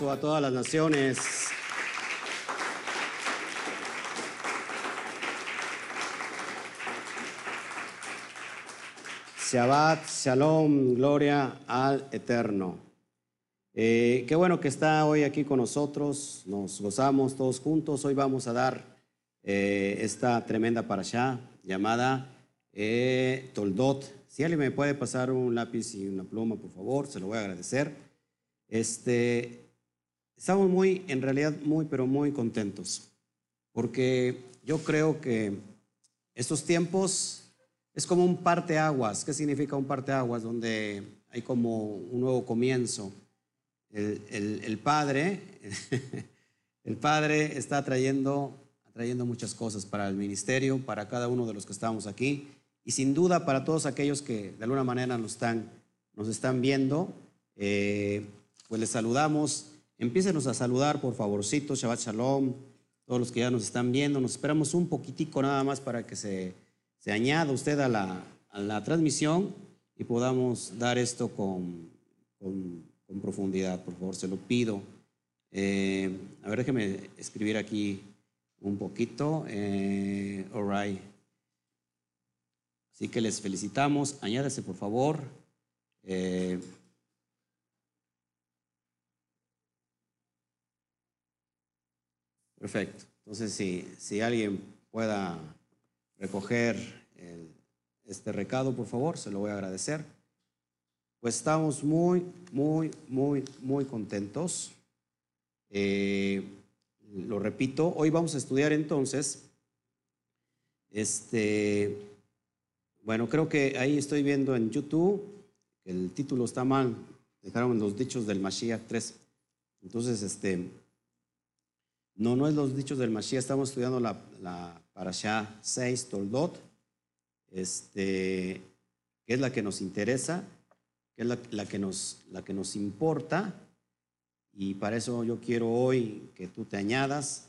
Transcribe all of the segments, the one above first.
a todas las naciones. Shabbat, Shalom, gloria al Eterno. Eh, qué bueno que está hoy aquí con nosotros, nos gozamos todos juntos. Hoy vamos a dar eh, esta tremenda parashá llamada eh, Toldot. Si alguien me puede pasar un lápiz y una pluma, por favor, se lo voy a agradecer. Este, estamos muy, en realidad, muy, pero muy contentos, porque yo creo que estos tiempos es como un parteaguas. ¿Qué significa un parteaguas? Donde hay como un nuevo comienzo. El, Padre, el Padre está trayendo, trayendo muchas cosas para el ministerio, para cada uno de los que estamos aquí y sin duda para todos aquellos que de alguna manera nos están, nos están viendo. Eh, pues les saludamos. Empiecenos a saludar, por favorcito. Shabbat Shalom. Todos los que ya nos están viendo. Nos esperamos un poquitico nada más para que se se añada usted a la, transmisión y podamos dar esto con, profundidad, por favor, se lo pido. Eh, a ver, déjeme escribir aquí un poquito. Eh, all right. Así que les felicitamos. Añádese, por favor. Eh, perfecto. Entonces, si, si alguien pueda recoger este recado, por favor, se lo voy a agradecer. Pues estamos muy, muy, muy, muy contentos. Eh, lo repito, hoy vamos a estudiar entonces, este, bueno, creo que ahí estoy viendo en YouTube el título está mal, dejaron los dichos del Mashiach 3. Entonces, este, no, no es los dichos del Mashiach, estamos estudiando la, la Parashá 6, Toldot, este, que es la que nos interesa, que es la, que nos, la que nos importa, y para eso yo quiero hoy que tú te añadas.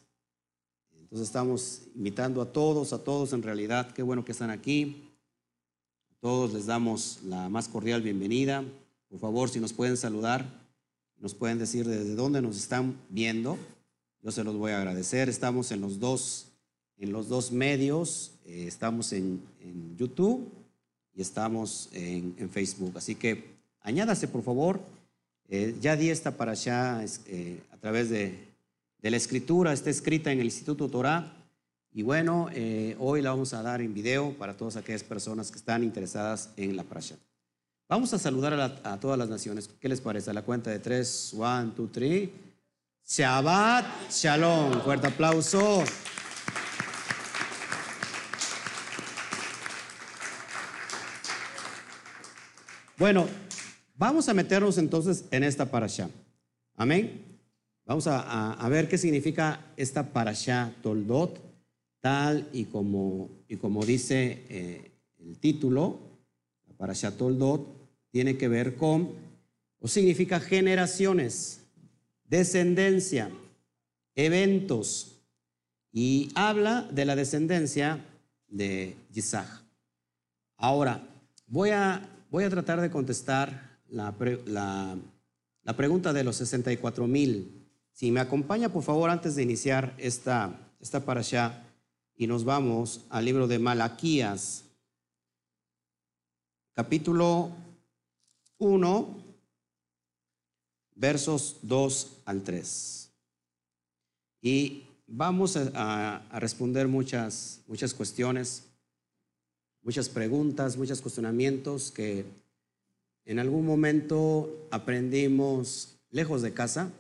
Entonces estamos invitando a todos, a todos en realidad, qué bueno que están aquí. Todos les damos la más cordial bienvenida. Por favor, si nos pueden saludar, nos pueden decir desde dónde nos están viendo, yo se los voy a agradecer. Estamos en los dos en los dos medios. Eh, estamos en, YouTube y estamos en, Facebook. Así que añádase, por favor. Eh, ya di esta para allá eh, a través de, la escritura, está escrita en el Instituto Torah. Y bueno, hoy la vamos a dar en video para todas aquellas personas que están interesadas en la parasha. Vamos a saludar a, a, todas las naciones. ¿Qué les parece? A la cuenta de tres, one, two, three. Shabbat Shalom. Fuerte aplauso. Bueno, vamos a meternos entonces en esta parasha. Amén. Vamos a, ver qué significa esta parasha Toldot, tal y como, y como dice eh, el título, la parasha Toldot tiene que ver con, o significa generaciones, descendencia, eventos, y habla de la descendencia de Isaac. Ahora, voy a Voy a tratar de contestar la, pregunta de los 64 mil. Si me acompaña, por favor, antes de iniciar esta, esta allá y nos vamos al libro de Malaquías, capítulo 1, versos 2 al 3. Y vamos a, responder muchas, muchas cuestiones muchas preguntas, muchos cuestionamientos que en algún momento aprendimos lejos de casa.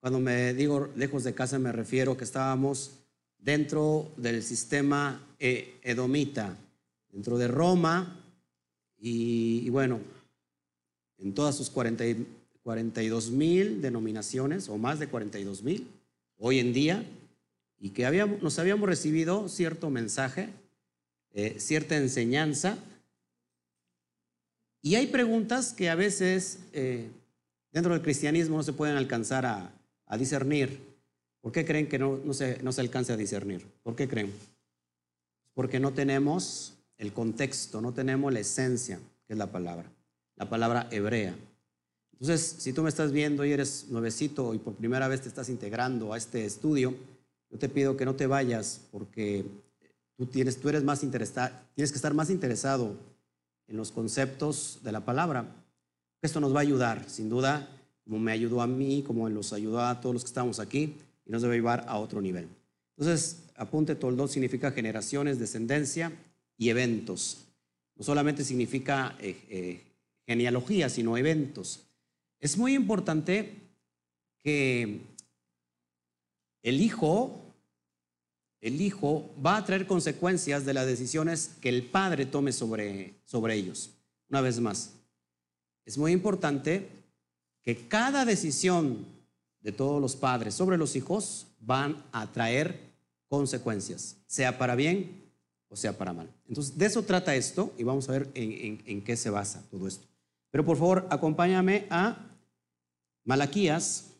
Cuando me digo lejos de casa me refiero que estábamos dentro del sistema e-, edomita, dentro de Roma y, bueno, en todas sus 42 mil denominaciones o más de 42 mil hoy en día y que habíamos, nos habíamos recibido cierto mensaje eh, cierta enseñanza. Y hay preguntas que a veces eh, dentro del cristianismo no se pueden alcanzar a, discernir. ¿Por qué creen que no, no, se, no se alcanza a discernir? ¿Por qué creen? Porque no tenemos el contexto, no tenemos la esencia, que es la palabra, la palabra hebrea. Entonces, si tú me estás viendo y eres nuevecito y por primera vez te estás integrando a este estudio, yo te pido que no te vayas porque tú, tienes, tú eres más tienes que estar más interesado en los conceptos de la palabra. Esto nos va a ayudar, sin duda, como me ayudó a mí, como los ayudó a todos los que estamos aquí, y nos debe llevar a otro nivel. Entonces, apunte, Toldot significa generaciones, descendencia y eventos. No solamente significa eh, eh, genealogía, sino eventos. Es muy importante que el hijo, el hijo va a traer consecuencias de las decisiones que el padre tome sobre, sobre ellos. Una vez más, es muy importante que cada decisión de todos los padres sobre los hijos van a traer consecuencias, sea para bien o sea para mal. Entonces, de eso trata esto y vamos a ver en, en qué se basa todo esto. Pero por favor, acompáñame a Malaquías,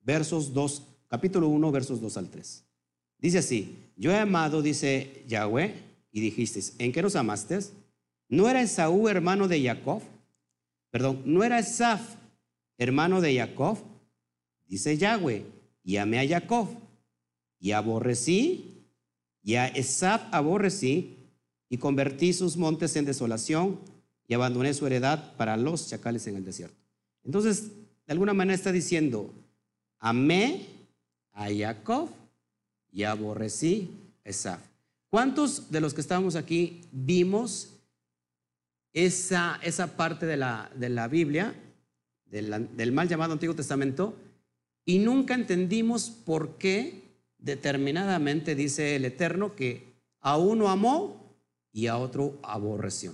versos 2, capítulo 1, versos 2 al 3. Dice así, yo he amado, dice Yahweh, y dijiste, ¿en qué nos amaste? ¿No era Esaú hermano de Jacob? Perdón, ¿no era Esaf hermano de Jacob? Dice Yahweh, y amé a Jacob, y aborrecí, y a Esaf aborrecí, y convertí sus montes en desolación, y abandoné su heredad para los chacales en el desierto. Entonces, de alguna manera está diciendo, amé a Jacob y aborrecí a Esaf. ¿Cuántos de los que estamos aquí vimos esa, esa parte de la, de la Biblia, del mal llamado Antiguo Testamento, y nunca entendimos por qué determinadamente dice el Eterno que a uno amó y a otro aborreció?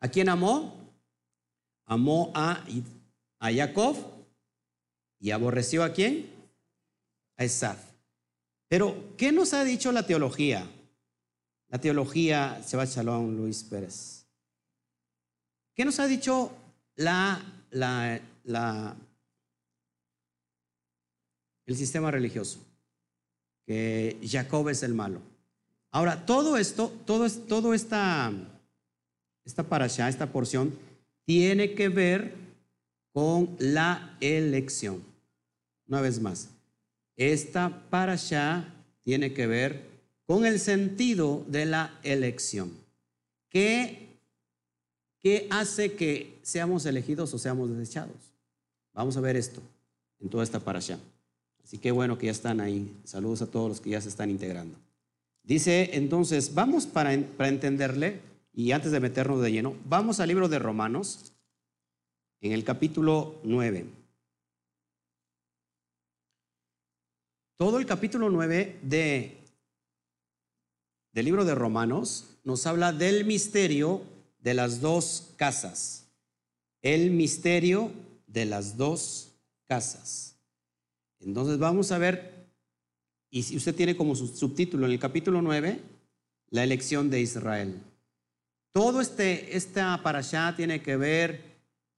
¿A quién amó? Amó a, a Jacob ¿Y aborreció a quién? A Esaf. Pero, ¿qué nos ha dicho la teología? La teología, va Shalom Luis Pérez. ¿Qué nos ha dicho la, la, la, el sistema religioso? Que Jacob es el malo. Ahora, todo esto, todo, todo esta, esta esta porción, tiene que ver con la elección. Una vez más, esta parasha tiene que ver con el sentido de la elección. ¿Qué, ¿Qué hace que seamos elegidos o seamos desechados? Vamos a ver esto en toda esta parasha. Así que bueno que ya están ahí. Saludos a todos los que ya se están integrando. Dice entonces, vamos para, para entenderle, y antes de meternos de lleno, vamos al libro de Romanos, en el capítulo 9. Todo el capítulo 9 de, del libro de Romanos nos habla del misterio de las dos casas. El misterio de las dos casas. Entonces vamos a ver, y si usted tiene como subtítulo en el capítulo 9, la elección de Israel. Todo este, esta allá tiene que ver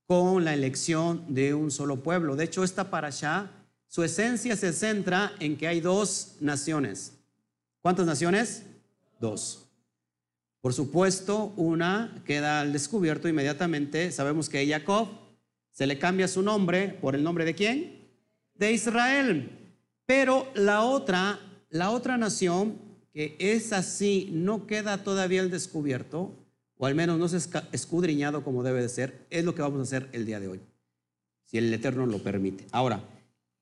con la elección de un solo pueblo. De hecho, esta allá su esencia se centra en que hay dos naciones. ¿Cuántas naciones? Dos. Por supuesto, una queda al descubierto inmediatamente. Sabemos que Jacob se le cambia su nombre por el nombre de quién? De Israel. Pero la otra, la otra nación que es así, no queda todavía al descubierto, o al menos no se ha escudriñado como debe de ser, es lo que vamos a hacer el día de hoy, si el Eterno lo permite. Ahora,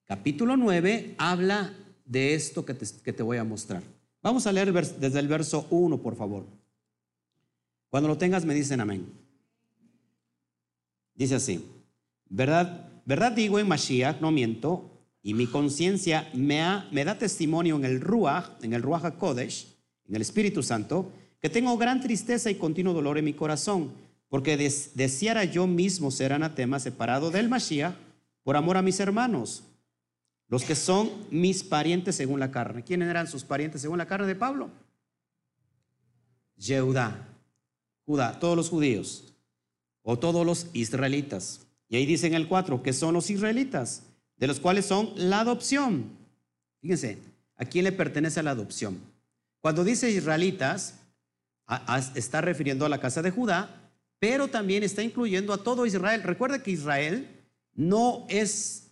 capítulo 9 habla de esto que te, voy a mostrar. Vamos a leer desde el verso 1, por favor. Cuando lo tengas me dicen amén. Dice así, verdad, verdad digo en Mashiach, no miento, y mi conciencia me, da testimonio en el Ruach, en el Ruach HaKodesh, en el Espíritu Santo, que tengo gran tristeza y continuo dolor en mi corazón, porque deseara yo mismo ser anatema separado del Mashiach por amor a mis hermanos los que son mis parientes según la carne. ¿Quiénes eran sus parientes según la carne de Pablo? Judá, Judá, todos los judíos o todos los israelitas. Y ahí dice en el 4 que son los israelitas, de los cuales son la adopción. Fíjense, ¿a quién le pertenece la adopción? Cuando dice israelitas, está refiriendo a la casa de Judá, pero también está incluyendo a todo Israel. Recuerda que Israel no es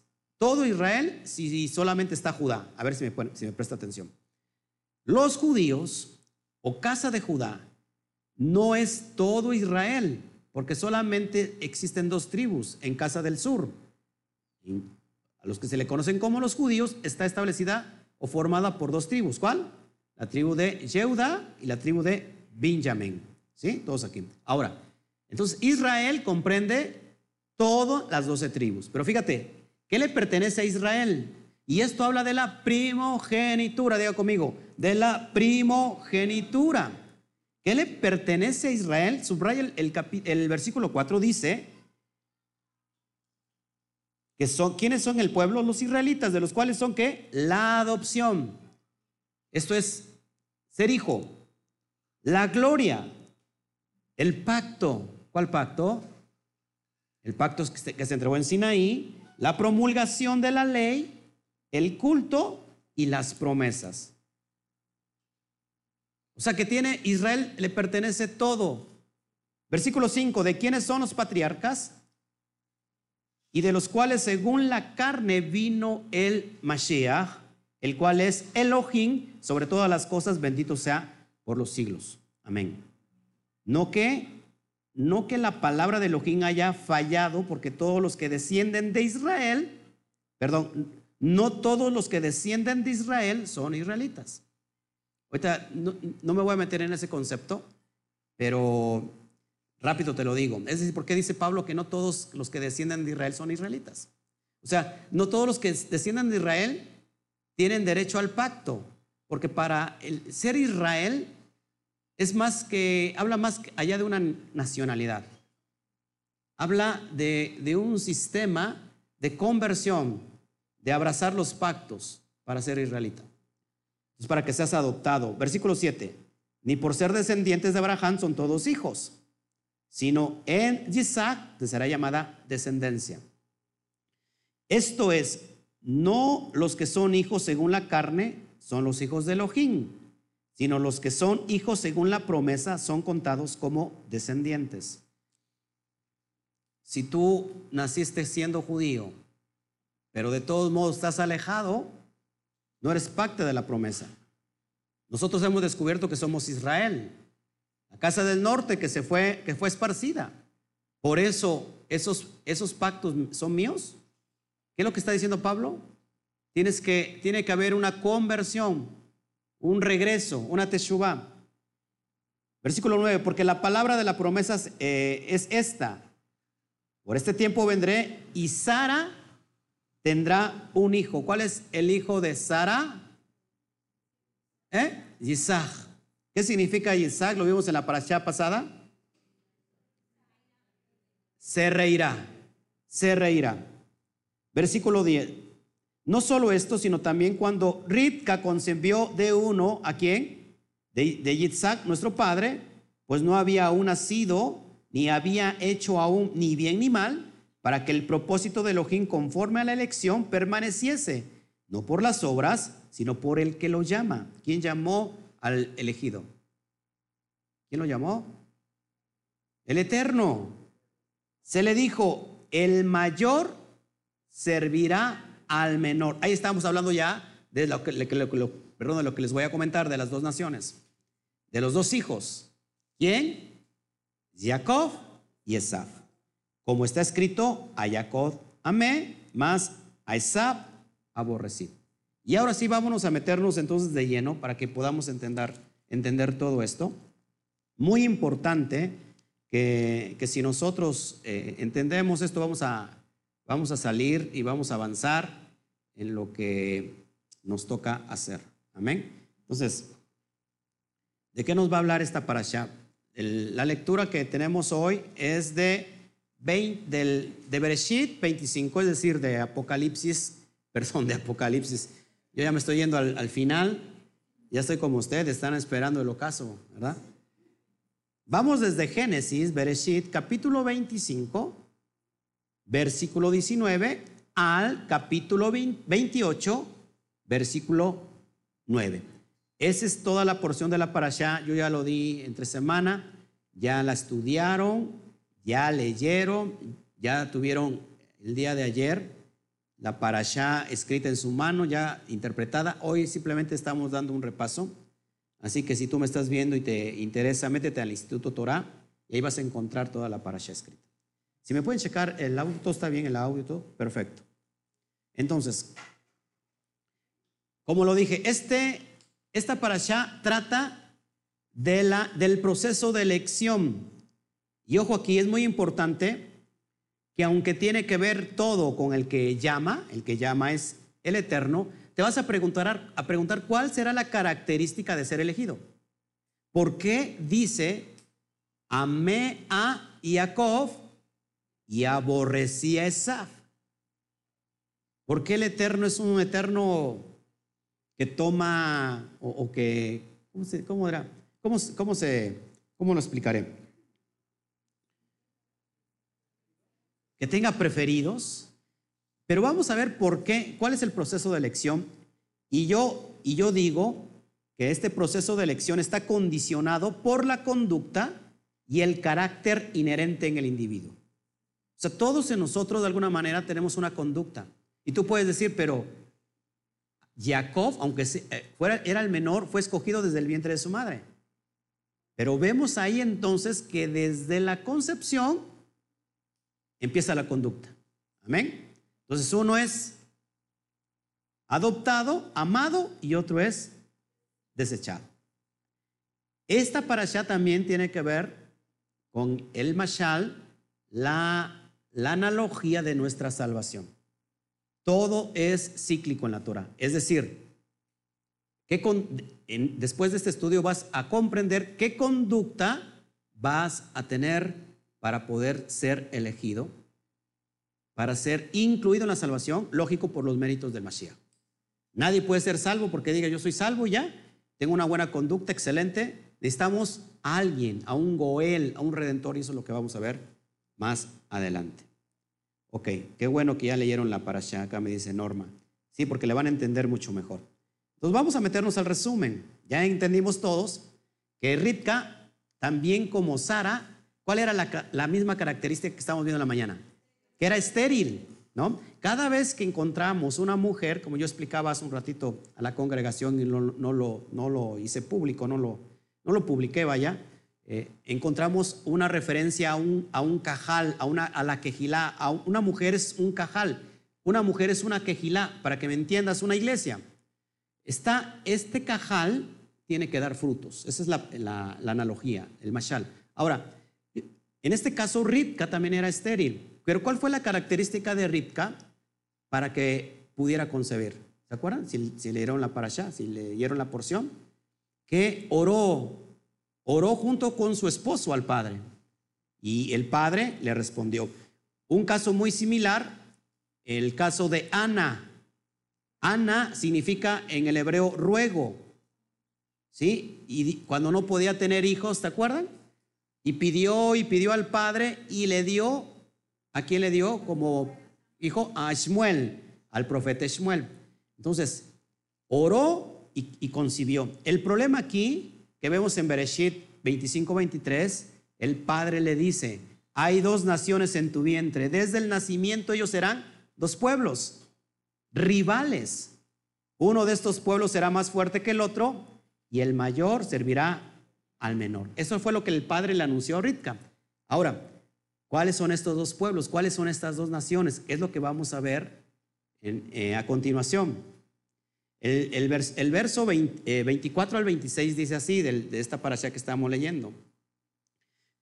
todo Israel si solamente está Judá. A ver si me, me presta atención. Los judíos o casa de Judá no es todo Israel, porque solamente existen dos tribus en casa del sur. a los que se le conocen como los judíos está establecida o formada por dos tribus. ¿Cuál? La tribu de Yehuda y la tribu de Benjamín. ¿Sí? Todos aquí. Ahora, entonces Israel comprende todas las doce tribus. Pero fíjate, ¿qué le pertenece a Israel? Y esto habla de la primogenitura, diga conmigo, de la primogenitura. ¿Qué le pertenece a Israel? Subraya el, el, versículo 4, dice que son, ¿quiénes son el pueblo? Los israelitas, de los cuales son qué? La adopción. Esto es ser hijo. La gloria, el pacto. ¿Cuál pacto? El pacto que se entregó en Sinaí, la promulgación de la ley, el culto y las promesas. O sea que tiene Israel, le pertenece todo. Versículo 5, ¿de quiénes son los patriarcas? Y de los cuales según la carne vino el Mashiach, el cual es Elohim, sobre todas las cosas, bendito sea por los siglos. Amén. No que, no que la palabra de Elohim haya fallado, porque todos los que descienden de Israel, perdón, no todos los que descienden de Israel son israelitas. Ahorita no, me voy a meter en ese concepto, pero rápido te lo digo. Es decir, ¿por qué dice Pablo que no todos los que descienden de Israel son israelitas? O sea, no todos los que descienden de Israel tienen derecho al pacto, porque para el, ser Israel es más que, habla más allá de una nacionalidad. Habla de, un sistema de conversión, de abrazar los pactos para ser israelita para que seas adoptado. Versículo 7. Ni por ser descendientes de Abraham son todos hijos, sino en Isaac te será llamada descendencia. Esto es, no los que son hijos según la carne son los hijos de Elohim, sino los que son hijos según la promesa son contados como descendientes. Si tú naciste siendo judío, pero de todos modos estás alejado, no eres parte de la promesa. Nosotros hemos descubierto que somos Israel, la casa del norte que se fue, que fue esparcida. Por eso esos, esos pactos son míos. ¿Qué es lo que está diciendo Pablo? Tienes que, tiene que haber una conversión, un regreso, una teshuvah. Versículo 9, porque la palabra de la promesa eh, es esta. Por este tiempo vendré y Sara tendrá un hijo. ¿Cuál es el hijo de Sara? ¿Eh? Isaac. ¿Qué significa Isaac? Lo vimos en la parasha pasada. Se reirá, se reirá. Versículo 10. No solo esto, sino también cuando Ritka concibió de uno, ¿a quién? De, de Isaac, nuestro padre, pues no había aún nacido, ni había hecho aún ni bien ni mal, para que el propósito de Elohim conforme a la elección permaneciese, no por las obras, sino por el que lo llama. ¿Quién llamó al elegido? ¿Quién lo llamó? El Eterno. Se le dijo, el mayor servirá al menor. Ahí estamos hablando ya de lo que, les voy a comentar de las dos naciones, de los dos hijos. ¿Quién? Jacob y Esaf. Como está escrito, a Jacob amé, más a Esab aborrecí. Y ahora sí, vámonos a meternos entonces de lleno para que podamos entender, entender todo esto. Muy importante que, que si nosotros eh, entendemos esto, vamos a, vamos a salir y vamos a avanzar en lo que nos toca hacer. Amén. Entonces, ¿de qué nos va a hablar esta parasha? la lectura que tenemos hoy es de del, de Bereshit 25, es decir, de Apocalipsis, perdón, de Apocalipsis. Yo ya me estoy yendo al, final, ya estoy como ustedes, están esperando el ocaso, ¿verdad? Vamos desde Génesis, Bereshit, capítulo 25, versículo 19, al capítulo 28, versículo 9. Esa es toda la porción de la parasha. Yo ya lo di entre semana, ya la estudiaron, ya leyeron, ya tuvieron el día de ayer la parashá escrita en su mano, ya interpretada. Hoy simplemente estamos dando un repaso. Así que si tú me estás viendo y te interesa, métete al Instituto Torah y ahí vas a encontrar toda la parashá escrita. Si me pueden checar, el audio está bien, el audio, perfecto. Entonces, como lo dije, este, esta parashá trata del proceso de elección. Y ojo aquí, es muy importante que aunque tiene que ver todo con el que llama, el que llama es el Eterno, te vas a preguntar, a preguntar cuál será la característica de ser elegido. ¿Por qué dice, amé a Jacob y aborrecí a Esaf? ¿Por qué el Eterno es un Eterno que toma o, que, ¿cómo, se, cómo era? ¿Cómo, cómo, se, ¿Cómo lo explicaré? que tenga preferidos, pero vamos a ver por qué, cuál es el proceso de elección. Y yo, y yo digo que este proceso de elección está condicionado por la conducta y el carácter inherente en el individuo. Sea, todos en nosotros de alguna manera tenemos una conducta. Y tú puedes decir, pero Jacob, aunque eh, fuera, era el menor, fue escogido desde el vientre de su madre. Pero vemos ahí entonces que desde la concepción empieza la conducta. Amén. Entonces uno es adoptado, amado y otro es desechado. Esta parasha también tiene que ver con el mashal, la, la analogía de nuestra salvación. Todo es cíclico en la Torah. Es decir, que después de este estudio vas a comprender qué conducta vas a tener para poder ser elegido, para ser incluido en la salvación, lógico por los méritos del Mashiach. Nadie puede ser salvo porque diga yo soy salvo ya, tengo una buena conducta, excelente. Necesitamos a alguien, a un Goel, a un redentor, y eso es lo que vamos a ver más adelante. Ok, qué bueno que ya leyeron la parasha, acá me dice Norma. Sí, porque le van a entender mucho mejor. Entonces vamos a meternos al resumen. Ya entendimos todos que Ritka, también como Sara, ¿Cuál era la, misma característica que estamos viendo en la mañana? Que era estéril, ¿no? Cada vez que encontramos una mujer, como yo explicaba hace un ratito a la congregación y no, lo, no lo, hice público, no lo, no lo publiqué, vaya, eh, encontramos una referencia a un, a un cajal, a, una, a la quejilá. A una mujer es un cajal, una mujer es una quejilá, para que me entiendas, una iglesia. Está, este cajal tiene que dar frutos. Esa es la, la, la analogía, el mashal. Ahora, en este caso, Ripka también era estéril. Pero ¿cuál fue la característica de Ripka para que pudiera concebir? ¿Se acuerdan? Si, si leyeron la parasha, si leyeron la porción, que oró, oró junto con su esposo al padre. Y el padre le respondió. Un caso muy similar, el caso de Ana. Ana significa en el hebreo ruego. ¿Sí? Y cuando no podía tener hijos, ¿te acuerdan? Y pidió y pidió al padre y le dio, ¿a quién le dio? Como hijo a Shmuel, al profeta Shmuel. Entonces, oró y, concibió. El problema aquí que vemos en Bereshit 25-23, el padre le dice, hay dos naciones en tu vientre, desde el nacimiento ellos serán dos pueblos, rivales. Uno de estos pueblos será más fuerte que el otro y el mayor servirá al menor. Eso fue lo que el padre le anunció a Ritka. Ahora, ¿cuáles son estos dos pueblos? ¿Cuáles son estas dos naciones? Es lo que vamos a ver eh, a continuación. El, verso 24 eh, al 26 dice así, de, esta parasha que estamos leyendo.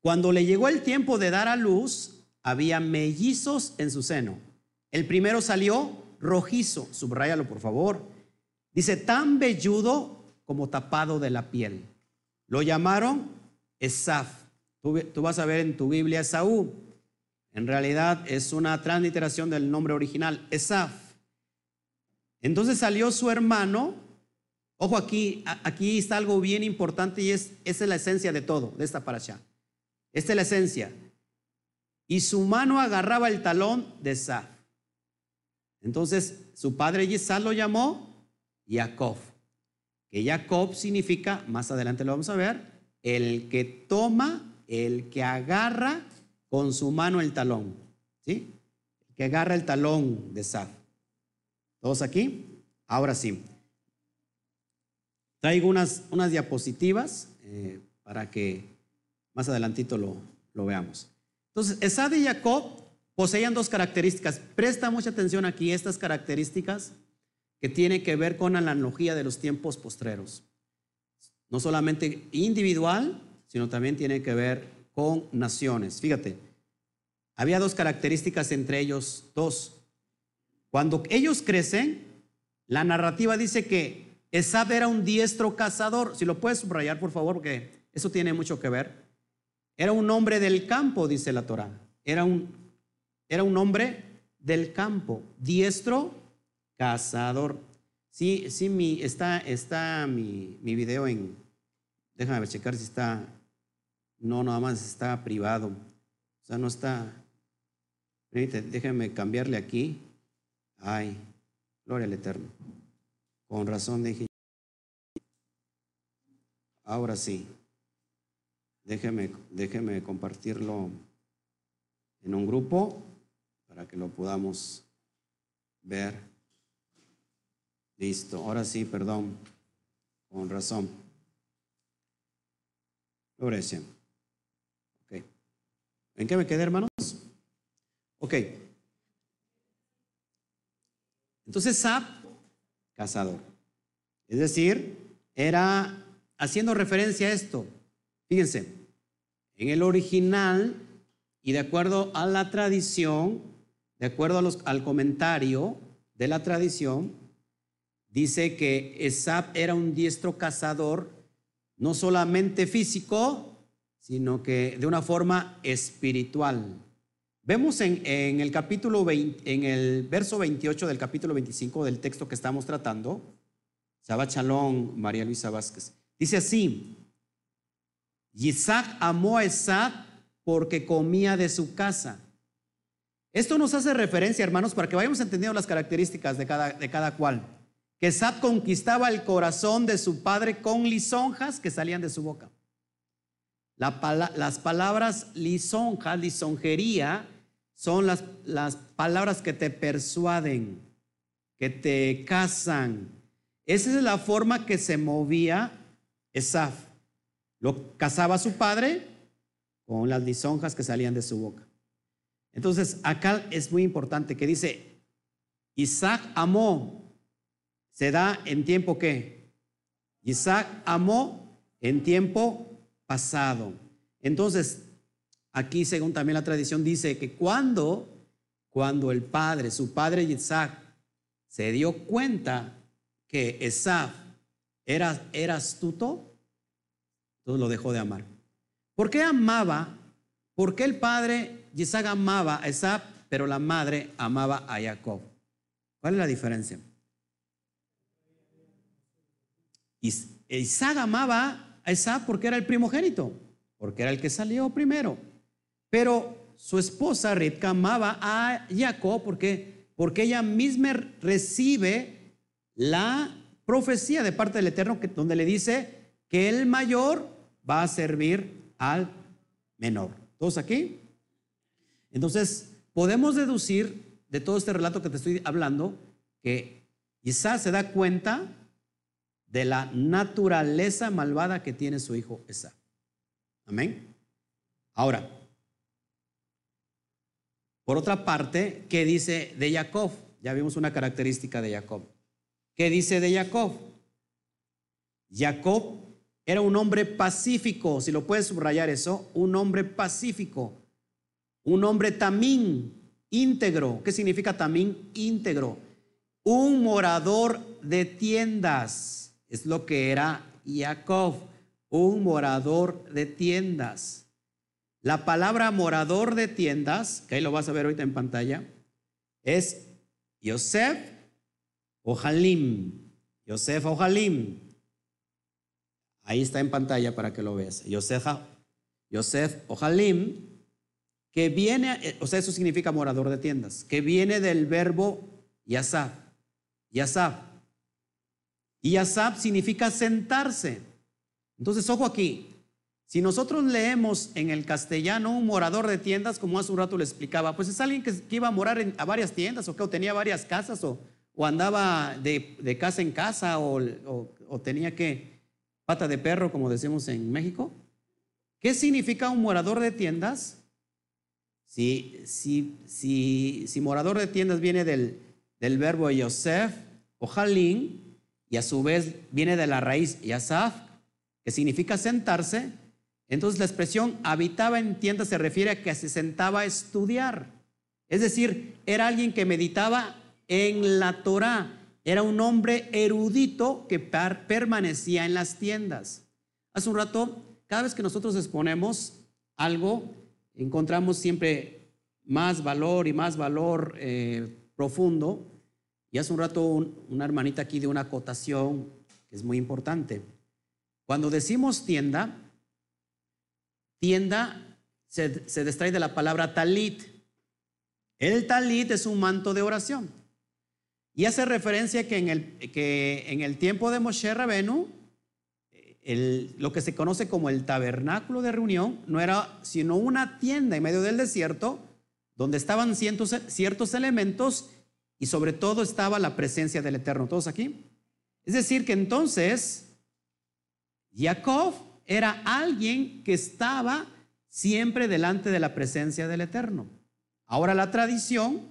Cuando le llegó el tiempo de dar a luz, había mellizos en su seno. El primero salió rojizo, subrayalo por favor. Dice, tan velludo como tapado de la piel. Lo llamaron Esaf. Tú, vas a ver en tu Biblia Esaú. En realidad es una transliteración del nombre original, Esaf. Entonces salió su hermano. Ojo aquí, aquí está algo bien importante y es, esa es la esencia de todo, de esta paracha. Esta es la esencia. Y su mano agarraba el talón de Esaf. Entonces su padre Yisad lo llamó Jacob que Jacob significa, más adelante lo vamos a ver, el que toma, el que agarra con su mano el talón. ¿Sí? que agarra el talón de Saf. ¿Todos aquí? Ahora sí. Traigo unas, unas diapositivas eh, para que más adelantito lo, lo veamos. Entonces, Esad y Jacob poseían dos características. Presta mucha atención aquí, estas características que tienen que ver con la analogía de los tiempos postreros. No solamente individual, sino también tiene que ver con naciones. Fíjate, había dos características entre ellos, dos. Cuando ellos crecen, la narrativa dice que Esab era un diestro cazador. Si lo puedes subrayar, por favor, porque eso tiene mucho que ver. Era un hombre del campo, dice la Torah. Era un, era un hombre del campo, diestro cazador. Sí, sí, está, está mi, mi video en, déjame checar si está, no, nada más está privado. O sea, no está, déjame cambiarle aquí. Ay, gloria al Eterno. Con razón dije. Ahora sí. Déjeme, déjeme compartirlo en un grupo para que lo podamos ver. Listo. Ahora sí, perdón. Con razón. Gloria Ok. ¿En qué me quedé, hermanos? Ok. Entonces, Sab cazador. Es decir, era haciendo referencia a esto. Fíjense, en el original y de acuerdo a la tradición, de acuerdo al comentario de la tradición, dice que Esab era un diestro cazador, no solamente físico, sino que de una forma espiritual. Vemos en, el capítulo 20, en el verso 28 del capítulo 25 del texto que estamos tratando, Saba Chalón, María Luisa Vázquez, dice así, Isaac amó a Esad porque comía de su casa. Esto nos hace referencia, hermanos, para que vayamos entendiendo las características de cada, de cada cual. Que Esad conquistaba el corazón de su padre con lisonjas que salían de su boca. Las palabras lisonja, lisonjería, son las, las palabras que te persuaden, que te casan. Esa es la forma que se movía Esaf. Lo casaba su padre con las lisonjas que salían de su boca. Entonces, acá es muy importante que dice, Isaac amó, se da en tiempo que Isaac amó en tiempo pasado. Entonces, Aquí, según también la tradición, dice que cuando, cuando el padre, su padre Isaac, se dio cuenta que Esaf era, era astuto, entonces lo dejó de amar. ¿Por qué amaba? ¿Por qué el padre Isaac amaba a Esaf, pero la madre amaba a Jacob? ¿Cuál es la diferencia? Isaac amaba a porque era el primogénito, porque era el que salió primero. Pero su esposa Ribka amaba a Jacob porque, porque ella misma recibe la profecía de parte del Eterno que, donde le dice que el mayor va a servir al menor. ¿Todos aquí? Entonces, podemos deducir de todo este relato que te estoy hablando que Isaac se da cuenta de la naturaleza malvada que tiene su hijo Esá. Amén. Ahora, por otra parte, ¿qué dice de Jacob? Ya vimos una característica de Jacob. ¿Qué dice de Jacob? Jacob era un hombre pacífico, si lo puedes subrayar eso, un hombre pacífico, un hombre tamín, íntegro. ¿Qué significa tamín? Íntegro. Un morador de tiendas, es lo que era Jacob, un morador de tiendas. La palabra morador de tiendas, que ahí lo vas a ver ahorita en pantalla, es Yosef o Halim. Yosef o. Ahí está en pantalla para que lo veas. Yosef, Yosef o Halim, que viene, o sea, eso significa morador de tiendas, que viene del verbo Yasab. Yasab. Y Yasab significa sentarse. Entonces, ojo aquí. Si nosotros leemos en el castellano un morador de tiendas, como hace un rato le explicaba, pues es alguien que, iba a morar en, a varias tiendas o que tenía varias casas o, andaba de, casa en casa o, o tenía que pata de perro, como decimos en México. ¿Qué significa un morador de tiendas? Si, si, si, si morador de tiendas viene del, del verbo Yosef o Halin, y a su vez viene de la raíz Yasaf, que significa sentarse, entonces la expresión habitaba en tiendas se refiere a que se sentaba a estudiar. Es decir, era alguien que meditaba en la Torah. Era un hombre erudito que permanecía en las tiendas. Hace un rato, cada vez que nosotros exponemos algo, encontramos siempre más valor y más valor eh, profundo. Y hace un rato una hermanita aquí de una acotación que es muy importante. Cuando decimos tienda, tienda se, se distrae de la palabra talit. El talit es un manto de oración. Y hace referencia que en el, que en el tiempo de Moshe Rabenu, lo que se conoce como el tabernáculo de reunión no era sino una tienda en medio del desierto donde estaban ciertos elementos y sobre todo estaba la presencia del Eterno. ¿Todos aquí? Es decir, que entonces Jacob era alguien que estaba siempre delante de la presencia del Eterno. Ahora la tradición,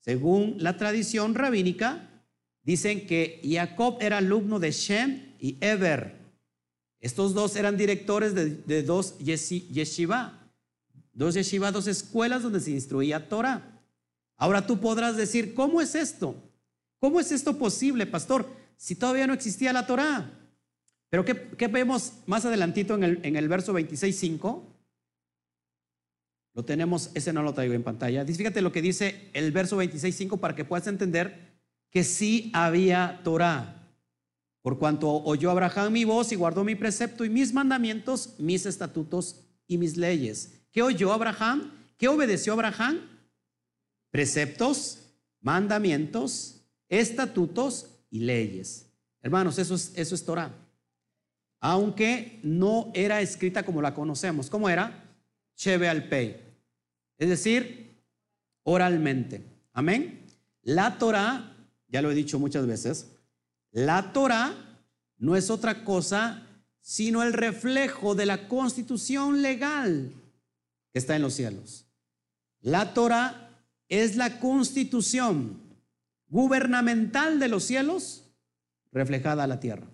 según la tradición rabínica, dicen que Jacob era alumno de Shem y Eber. Estos dos eran directores de, dos yeshiva, dos yeshiva, dos escuelas donde se instruía Torah. Ahora tú podrás decir, ¿cómo es esto? ¿Cómo es esto posible, pastor? Si todavía no existía la Torah. Pero ¿qué, vemos más adelantito en el, en el verso 26.5? Lo tenemos, ese no lo traigo en pantalla. Fíjate lo que dice el verso 26.5 para que puedas entender que sí había Torah. Por cuanto oyó Abraham mi voz y guardó mi precepto y mis mandamientos, mis estatutos y mis leyes. ¿Qué oyó Abraham? ¿Qué obedeció Abraham? Preceptos, mandamientos, estatutos y leyes. Hermanos, eso es, eso es Torah aunque no era escrita como la conocemos. ¿Cómo era? Cheve al pei. Es decir, oralmente. Amén. La Torah, ya lo he dicho muchas veces, la Torah no es otra cosa sino el reflejo de la constitución legal que está en los cielos. La Torah es la constitución gubernamental de los cielos reflejada a la tierra.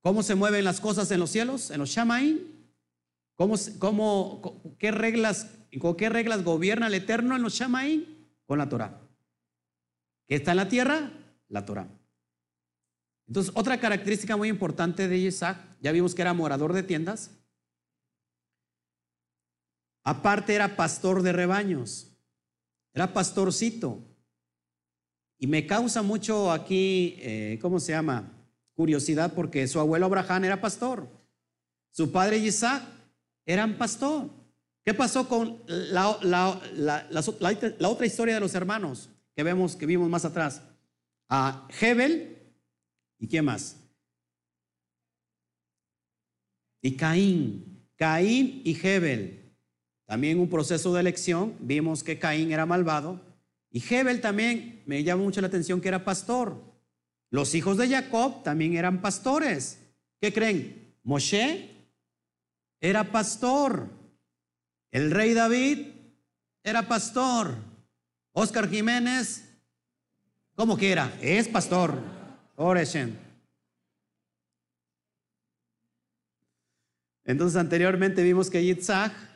¿Cómo se mueven las cosas en los cielos, en los Shamaim? ¿Cómo, qué reglas, ¿Con qué reglas gobierna el Eterno en los Shamaim? Con la Torah. ¿Qué está en la tierra? La Torah. Entonces, otra característica muy importante de Isaac, ya vimos que era morador de tiendas. Aparte era pastor de rebaños, era pastorcito. Y me causa mucho aquí, eh, ¿cómo se llama? curiosidad porque su abuelo Abraham era pastor, su padre Isaac eran pastor. ¿Qué pasó con la, otra historia de los hermanos que vemos que vimos más atrás? A Hebel y quién más? Y Caín. Caín y Hebel. También un proceso de elección. Vimos que Caín era malvado. Y Hebel también me llama mucho la atención que era pastor. Los hijos de Jacob también eran pastores. ¿Qué creen? Moshe era pastor. El rey David era pastor. Oscar Jiménez, ¿cómo que era? Es pastor. Oreshen. Entonces anteriormente vimos que Yitzhak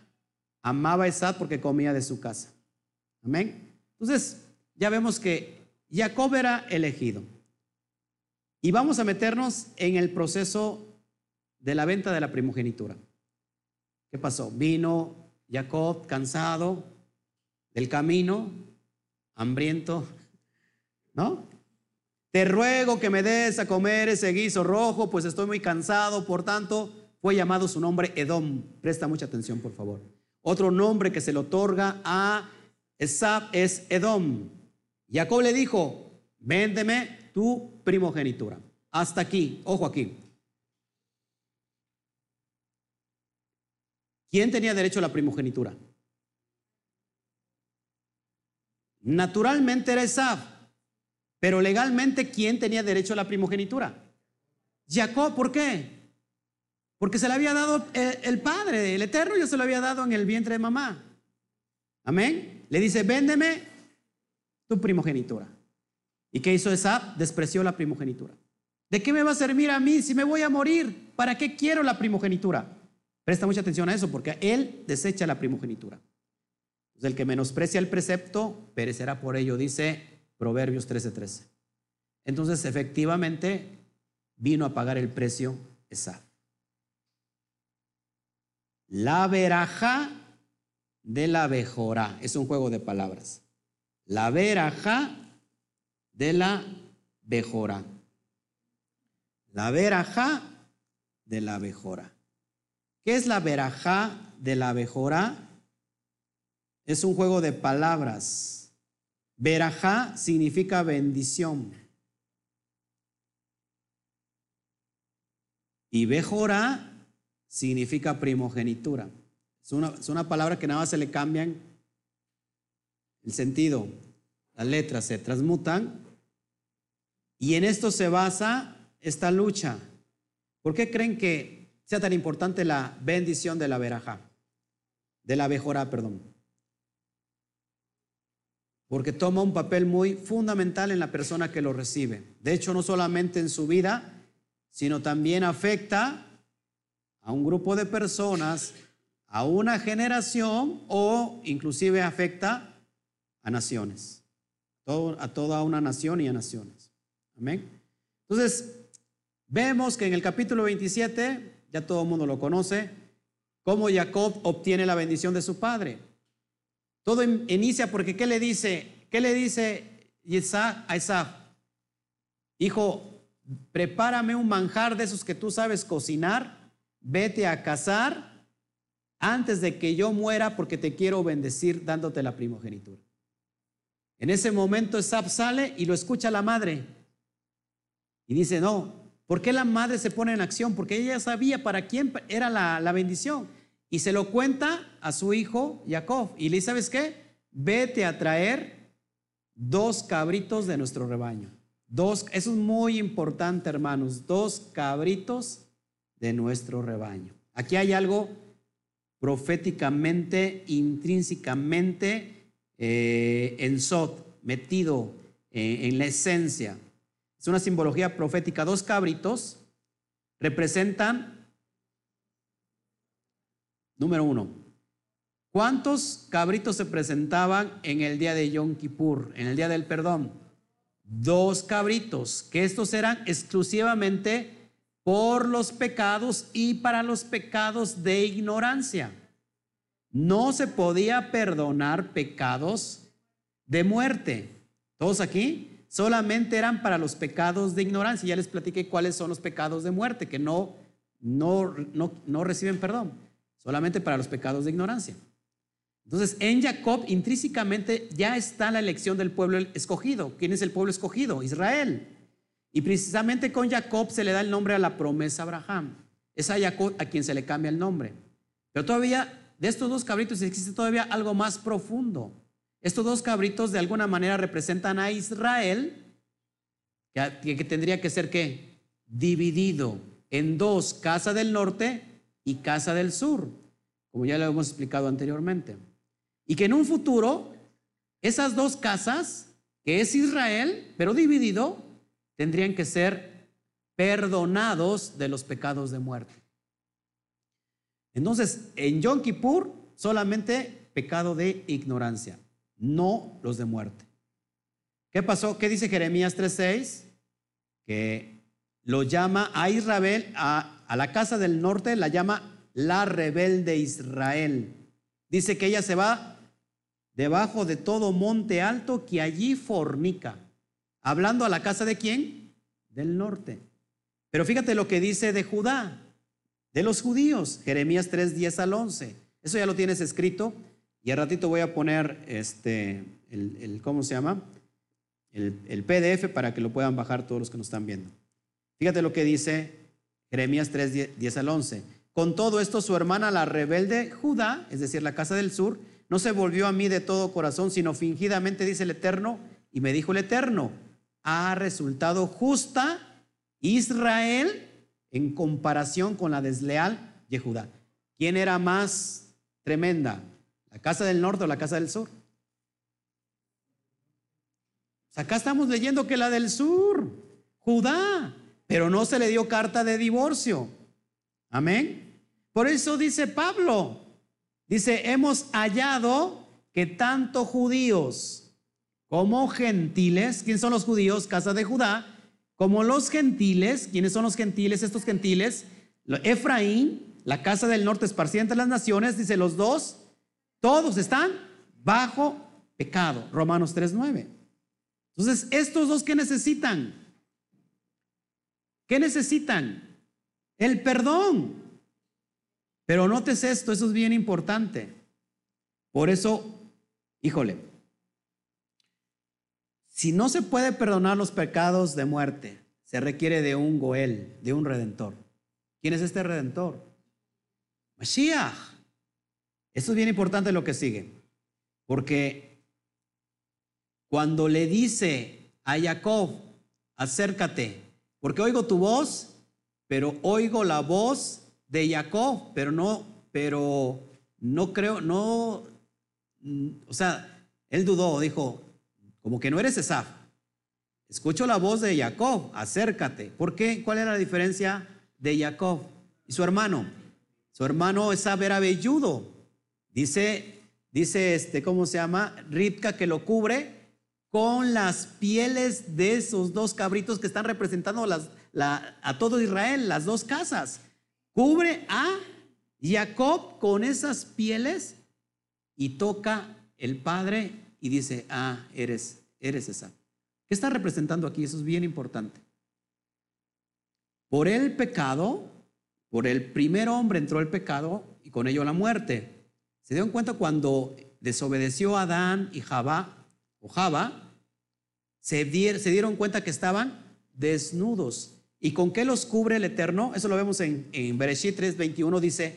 amaba a Esad porque comía de su casa. Amén. Entonces ya vemos que Jacob era elegido. Y vamos a meternos en el proceso de la venta de la primogenitura. ¿Qué pasó? Vino Jacob cansado del camino, hambriento, ¿no? Te ruego que me des a comer ese guiso rojo, pues estoy muy cansado, por tanto, fue llamado su nombre Edom. Presta mucha atención, por favor. Otro nombre que se le otorga a Esab es Edom. Jacob le dijo, véndeme tu primogenitura. Hasta aquí, ojo aquí. ¿quién tenía derecho a la primogenitura? Naturalmente era Esaf, pero legalmente, ¿quién tenía derecho a la primogenitura? Jacob, ¿por qué? Porque se le había dado el, Padre, el Eterno ya se lo había dado en el vientre de mamá. Amén. Le dice, véndeme tu primogenitura. ¿Y qué hizo Esaf? Despreció la primogenitura. ¿De qué me va a servir a mí si me voy a morir? ¿Para qué quiero la primogenitura? Presta mucha atención a eso porque él desecha la primogenitura. el que menosprecia el precepto perecerá por ello, dice Proverbios 13:13. Entonces, efectivamente, vino a pagar el precio Esaf. La veraja de la bejora. Es un juego de palabras. La veraja de la bejora. La veraja de la bejora. ¿Qué es la veraja de la bejora? Es un juego de palabras. Verajá significa bendición. Y bejora significa primogenitura. Es una, es una, palabra que nada más se le cambian el sentido. Las letras se transmutan. Y en esto se basa esta lucha. ¿Por qué creen que sea tan importante la bendición de la veraja? De la bejora, perdón. Porque toma un papel muy fundamental en la persona que lo recibe. De hecho, no solamente en su vida, sino también afecta a un grupo de personas, a una generación o inclusive afecta a naciones, a toda una nación y a naciones. Amén. Entonces, vemos que en el capítulo 27, ya todo el mundo lo conoce, cómo Jacob obtiene la bendición de su padre. Todo inicia porque ¿qué le dice? ¿Qué le dice a Isaac? Hijo, prepárame un manjar de esos que tú sabes cocinar, vete a cazar antes de que yo muera porque te quiero bendecir dándote la primogenitura. En ese momento Esab sale y lo escucha la madre y dice, no, ¿por qué la madre se pone en acción? Porque ella sabía para quién era la, la bendición. Y se lo cuenta a su hijo Jacob. Y le dice, ¿sabes qué? Vete a traer dos cabritos de nuestro rebaño. Dos, eso es muy importante, hermanos, dos cabritos de nuestro rebaño. Aquí hay algo proféticamente, intrínsecamente eh, en Sot, metido eh, en la esencia. Es una simbología profética. Dos cabritos representan, número uno, ¿cuántos cabritos se presentaban en el día de Yom Kippur, en el día del perdón? dos cabritos, que estos eran exclusivamente por los pecados y para los pecados de ignorancia. No se podía perdonar pecados de muerte. ¿Todos aquí? Solamente eran para los pecados de ignorancia. Ya les platiqué cuáles son los pecados de muerte, que no, no, no, no reciben perdón. Solamente para los pecados de ignorancia. Entonces, en Jacob intrínsecamente ya está la elección del pueblo escogido. ¿Quién es el pueblo escogido? Israel. Y precisamente con Jacob se le da el nombre a la promesa Abraham. Es a Jacob a quien se le cambia el nombre. Pero todavía, de estos dos cabritos existe todavía algo más profundo. Estos dos cabritos de alguna manera representan a Israel, que, que tendría que ser ¿qué? Dividido en dos, casa del norte y casa del sur, como ya lo hemos explicado anteriormente. Y que en un futuro esas dos casas, que es Israel, pero dividido, tendrían que ser perdonados de los pecados de muerte. Entonces, en Yom Kippur solamente pecado de ignorancia, no los de muerte. ¿Qué pasó? ¿Qué dice Jeremías 3:6? Que lo llama a Israel, a, a la casa del norte, la llama la rebelde Israel. Dice que ella se va debajo de todo monte alto que allí fornica. Hablando a la casa de quién? Del norte. Pero fíjate lo que dice de Judá, de los judíos, Jeremías 3, 10 al 11. Eso ya lo tienes escrito y al ratito voy a poner este, el, ¿cómo se llama? El, el PDF para que lo puedan bajar todos los que nos están viendo. Fíjate lo que dice Jeremías 3, 10 al 11. Con todo esto, su hermana, la rebelde Judá, es decir, la casa del sur, no se volvió a mí de todo corazón, sino fingidamente, dice el Eterno, y me dijo el Eterno, ha resultado justa Israel en comparación con la desleal Yehudá. ¿Quién era más tremenda? ¿La casa del norte o la casa del sur? Acá estamos leyendo que la del sur, Judá, pero no se le dio carta de divorcio. Amén. Por eso dice Pablo, dice, hemos hallado que tanto judíos como gentiles, ¿quiénes son los judíos? Casa de Judá, como los gentiles, ¿quiénes son los gentiles? Estos gentiles, Efraín, la casa del norte esparcida entre las naciones, dice los dos, todos están bajo pecado. Romanos 3.9. Entonces, estos dos, ¿qué necesitan? ¿Qué necesitan? El perdón. Pero notes esto, eso es bien importante. Por eso, híjole, si no se puede perdonar los pecados de muerte, se requiere de un Goel, de un redentor. ¿Quién es este redentor? Mashiach. Esto es bien importante lo que sigue, porque cuando le dice a Jacob, acércate, porque oigo tu voz, pero oigo la voz de Jacob, pero no, pero no creo, no, o sea, él dudó, dijo, como que no eres Esaf. Escucho la voz de Jacob, acércate. ¿Por qué? ¿Cuál era la diferencia de Jacob y su hermano? Su hermano Esaf era velludo. Dice, dice este, ¿cómo se llama? Ripka que lo cubre con las pieles de esos dos cabritos que están representando a todo Israel, las dos casas. Cubre a Jacob con esas pieles y toca el padre y dice, ah, eres, eres esa. ¿Qué está representando aquí? Eso es bien importante. Por el pecado, por el primer hombre entró el pecado y con ello la muerte. ¿Se dieron cuenta cuando desobedeció Adán y Jabá o Java, se, dieron cuenta que estaban desnudos. ¿Y con qué los cubre el Eterno? Eso lo vemos en, en Bereshit 3:21, dice,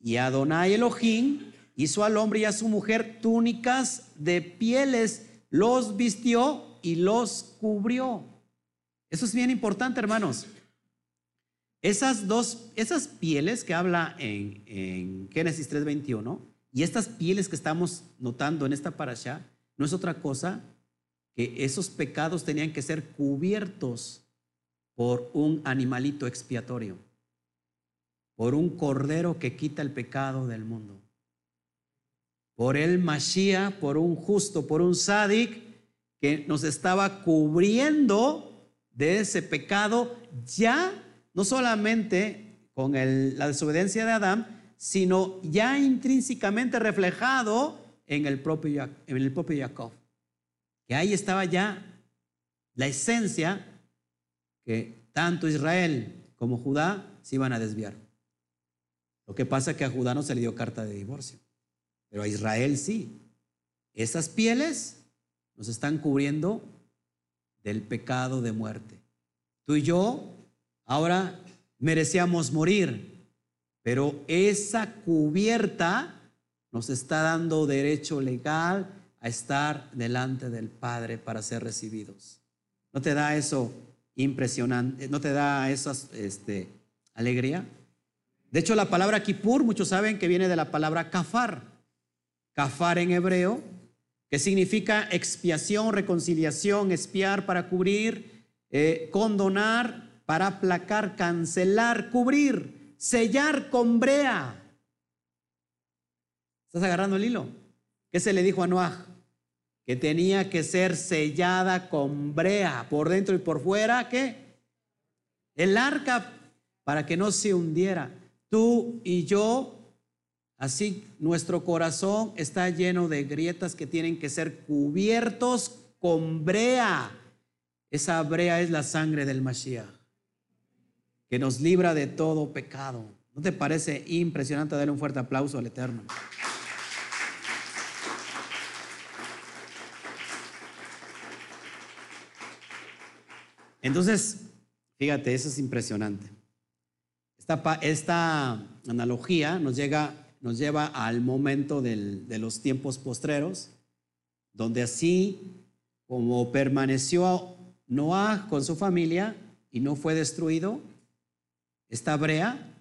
y Adonai Elohim hizo al hombre y a su mujer túnicas de pieles, los vistió y los cubrió. Eso es bien importante, hermanos. Esas dos, esas pieles que habla en, en Génesis 3:21 y estas pieles que estamos notando en esta parasha, no es otra cosa que esos pecados tenían que ser cubiertos por un animalito expiatorio, por un cordero que quita el pecado del mundo, por el Mashiach, por un justo, por un sádic que nos estaba cubriendo de ese pecado ya no solamente con la desobediencia de Adán, sino ya intrínsecamente reflejado en el propio, en el propio Jacob. Que ahí estaba ya la esencia que tanto Israel como Judá se iban a desviar. Lo que pasa es que a Judá no se le dio carta de divorcio, pero a Israel sí. Esas pieles nos están cubriendo del pecado de muerte. Tú y yo ahora merecíamos morir, pero esa cubierta nos está dando derecho legal a estar delante del Padre para ser recibidos. ¿No te da eso impresionante? ¿No te da esa este, alegría? De hecho, la palabra Kippur, muchos saben que viene de la palabra kafar. Kafar en hebreo, que significa expiación, reconciliación, espiar para cubrir, eh, condonar para aplacar, cancelar, cubrir, sellar con brea. ¿Estás agarrando el hilo? ¿Qué se le dijo a Noah? Que tenía que ser sellada con brea, por dentro y por fuera, ¿qué? El arca para que no se hundiera. Tú y yo, así nuestro corazón está lleno de grietas que tienen que ser cubiertos con brea. Esa brea es la sangre del Mashiach, que nos libra de todo pecado. ¿No te parece impresionante darle un fuerte aplauso al Eterno? Entonces, fíjate, eso es impresionante. Esta, esta analogía nos, llega, nos lleva al momento de los tiempos postreros, donde así como permaneció Noah con su familia y no fue destruido, esta brea,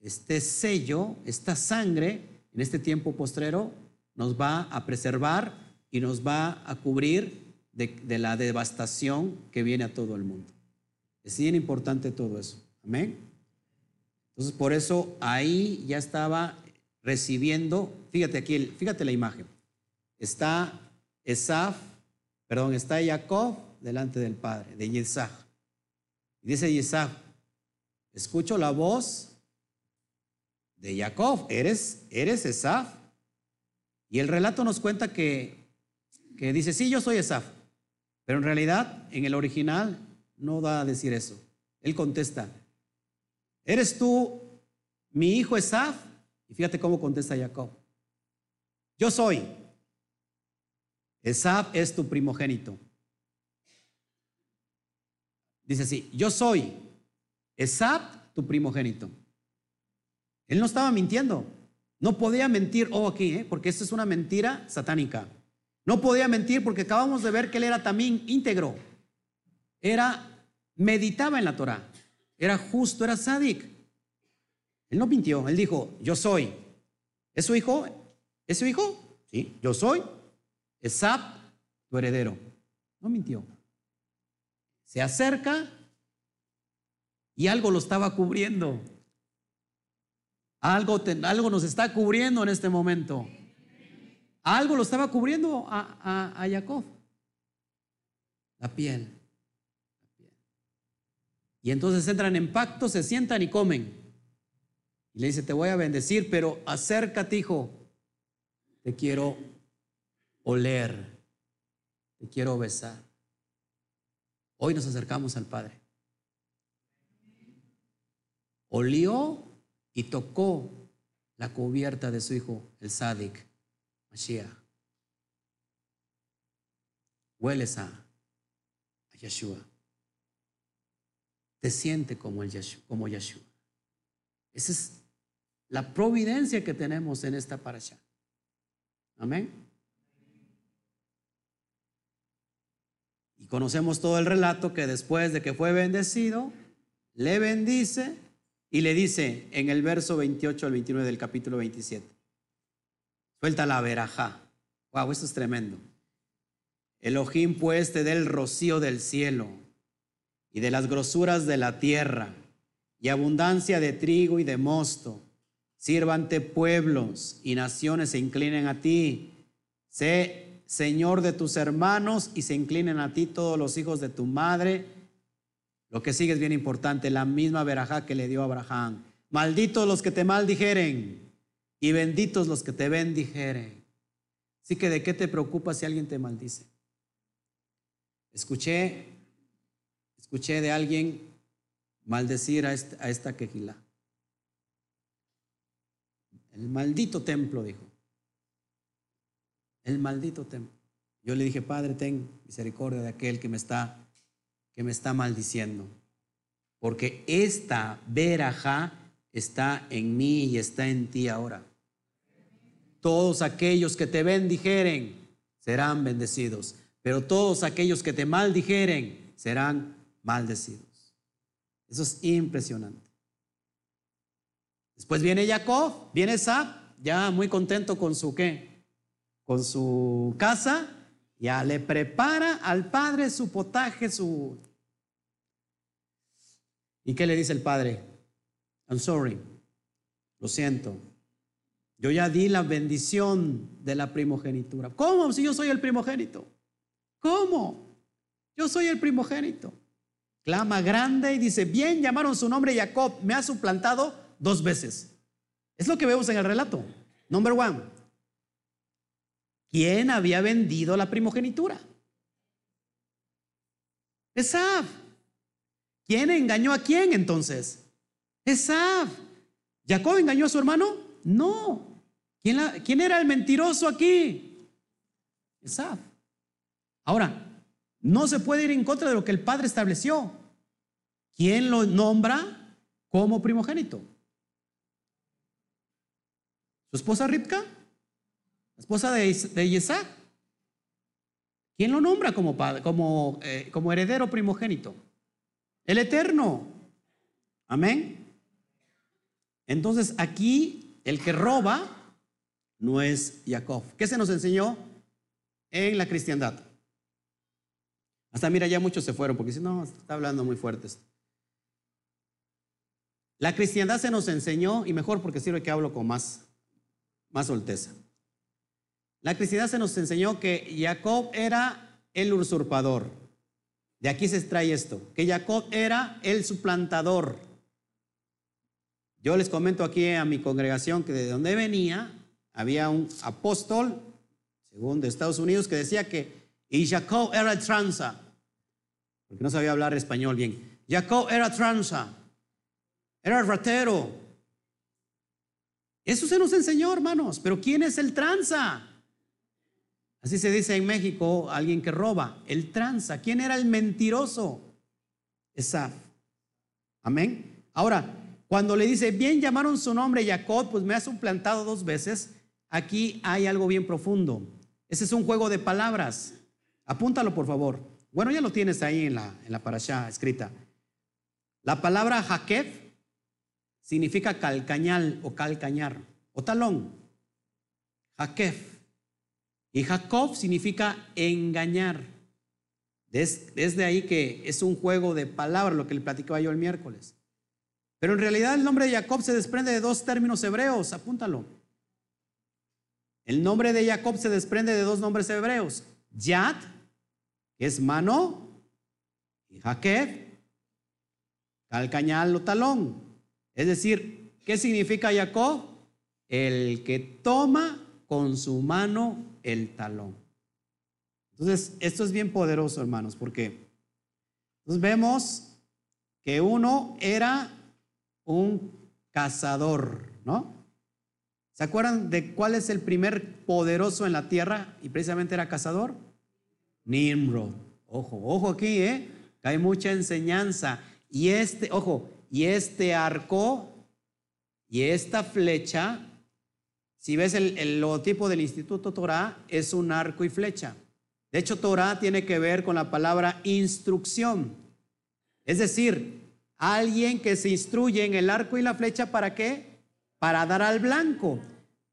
este sello, esta sangre en este tiempo postrero nos va a preservar y nos va a cubrir de, de la devastación que viene a todo el mundo. Es bien importante todo eso. Amén. Entonces, por eso ahí ya estaba recibiendo, fíjate aquí, fíjate la imagen. Está Esaf, perdón, está Jacob delante del padre, de Yisach. Y dice Yisach, escucho la voz de Jacob, eres, eres Esaf. Y el relato nos cuenta que, que dice, sí, yo soy Esaf. Pero en realidad, en el original, no da a decir eso. Él contesta, ¿eres tú mi hijo Esaf? Y fíjate cómo contesta Jacob. Yo soy. Esaf es tu primogénito. Dice así, yo soy Esaf, tu primogénito. Él no estaba mintiendo. No podía mentir, oh aquí, ¿eh? porque esto es una mentira satánica. No podía mentir porque acabamos de ver que él era también íntegro. Era, meditaba en la Torah. Era justo, era sádic. Él no mintió, él dijo, yo soy. ¿Es su hijo? ¿Es su hijo? Sí, yo soy. Esaf, tu heredero. No mintió. Se acerca y algo lo estaba cubriendo. Algo, algo nos está cubriendo en este momento. Algo lo estaba cubriendo a, a, a Jacob. La piel. Y entonces entran en pacto, se sientan y comen. Le dice, te voy a bendecir, pero acércate, hijo. Te quiero oler. Te quiero besar. Hoy nos acercamos al Padre. Olió y tocó la cubierta de su hijo, el Sadik, Mashiach. Hueles a, a. Te siente como, el como Yeshua. Esa es la providencia que tenemos en esta parasha. Amén. Y conocemos todo el relato que después de que fue bendecido, le bendice y le dice en el verso 28 al 29 del capítulo 27. Suelta la verajá. Wow, esto es tremendo. Elohim pues te dé rocío del cielo y de las grosuras de la tierra y abundancia de trigo y de mosto. Sírvante pueblos y naciones se inclinen a ti. Sé Señor de tus hermanos y se inclinen a ti todos los hijos de tu madre. Lo que sigue es bien importante, la misma verajá que le dio a Abraham. Malditos los que te maldijeren y benditos los que te bendijeren. Así que de qué te preocupas si alguien te maldice. Escuché, escuché de alguien maldecir a esta, a. El maldito templo, dijo el maldito templo. Yo le dije, Padre, ten misericordia de aquel que me está, que me está maldiciendo. Porque esta veraja está en mí y está en ti ahora. Todos aquellos que te bendijeren serán bendecidos, pero todos aquellos que te maldijeren serán maldecidos. Eso es impresionante. Después viene Jacob, viene Sa, ya muy contento con su qué, con su casa, ya le prepara al padre su potaje, su... ¿Y qué le dice el padre? I'm sorry, lo siento. Yo ya di la bendición de la primogenitura. ¿Cómo si yo soy el primogénito? ¿Cómo? Yo soy el primogénito. Clama grande y dice, bien llamaron su nombre Jacob, me ha suplantado dos veces. Es lo que vemos en el relato. Number one, ¿Quién había vendido la primogenitura? Esaf. ¿Quién engañó a quién entonces? Esaf. ¿Jacob engañó a su hermano? No. ¿Quién, ¿Quién era el mentiroso aquí? Esaf. Ahora, no se puede ir en contra de lo que el padre estableció. ¿Quién lo nombra? como primogénito. Su esposa Ripka, la esposa de, de. ¿Quién lo nombra como, padre, como, eh, como heredero primogénito? El Eterno. Amén. Entonces aquí el que roba no es Jacob. ¿Qué se nos enseñó en la cristiandad? Hasta mira, ya muchos se fueron porque si no, está hablando muy fuerte La cristiandad se nos enseñó, y mejor porque sirve que hablo con más, más solteza. La cristiandad se nos enseñó que Jacob era el usurpador. De aquí se extrae esto, que Jacob era el suplantador. Yo les comento aquí a mi congregación que de donde venía había un apóstol, según de Estados Unidos, que decía que y Jacob era tranza, porque no sabía hablar español bien. Jacob era tranza, era ratero. Eso se nos enseñó, hermanos. Pero ¿quién es el tranza? Así se dice en México, alguien que roba, el tranza. ¿Quién era el mentiroso? Esaf. Amén. Ahora, cuando le dice, bien llamaron su nombre Jacob, pues me ha suplantado dos veces. Aquí hay algo bien profundo. Ese es un juego de palabras. Apúntalo, por favor. Bueno, ya lo tienes ahí en la, en la parasha escrita. La palabra Jaquef significa calcañal o calcañar o talón. Jaquef. Y Jacob significa engañar. Desde ahí que es un juego de palabras, lo que le platicaba yo el miércoles. Pero en realidad el nombre de Jacob se desprende de dos términos hebreos, apúntalo. El nombre de Jacob se desprende de dos nombres hebreos. Yad, que es mano, y Jaqueb, calcañal o talón. Es decir, ¿qué significa Jacob? El que toma con su mano el talón. Entonces, esto es bien poderoso, hermanos, porque nos vemos que uno era un cazador, ¿no? ¿Se acuerdan de cuál es el primer poderoso en la tierra y precisamente era cazador? Nimrod. Ojo, ojo aquí, ¿eh? hay mucha enseñanza. Y este, ojo, y este arco y esta flecha, si ves el, logotipo del Instituto Torah, es un arco y flecha. De hecho, Torah tiene que ver con la palabra instrucción. Es decir, Alguien que se instruye en el arco y la flecha, ¿para qué? Para dar al blanco.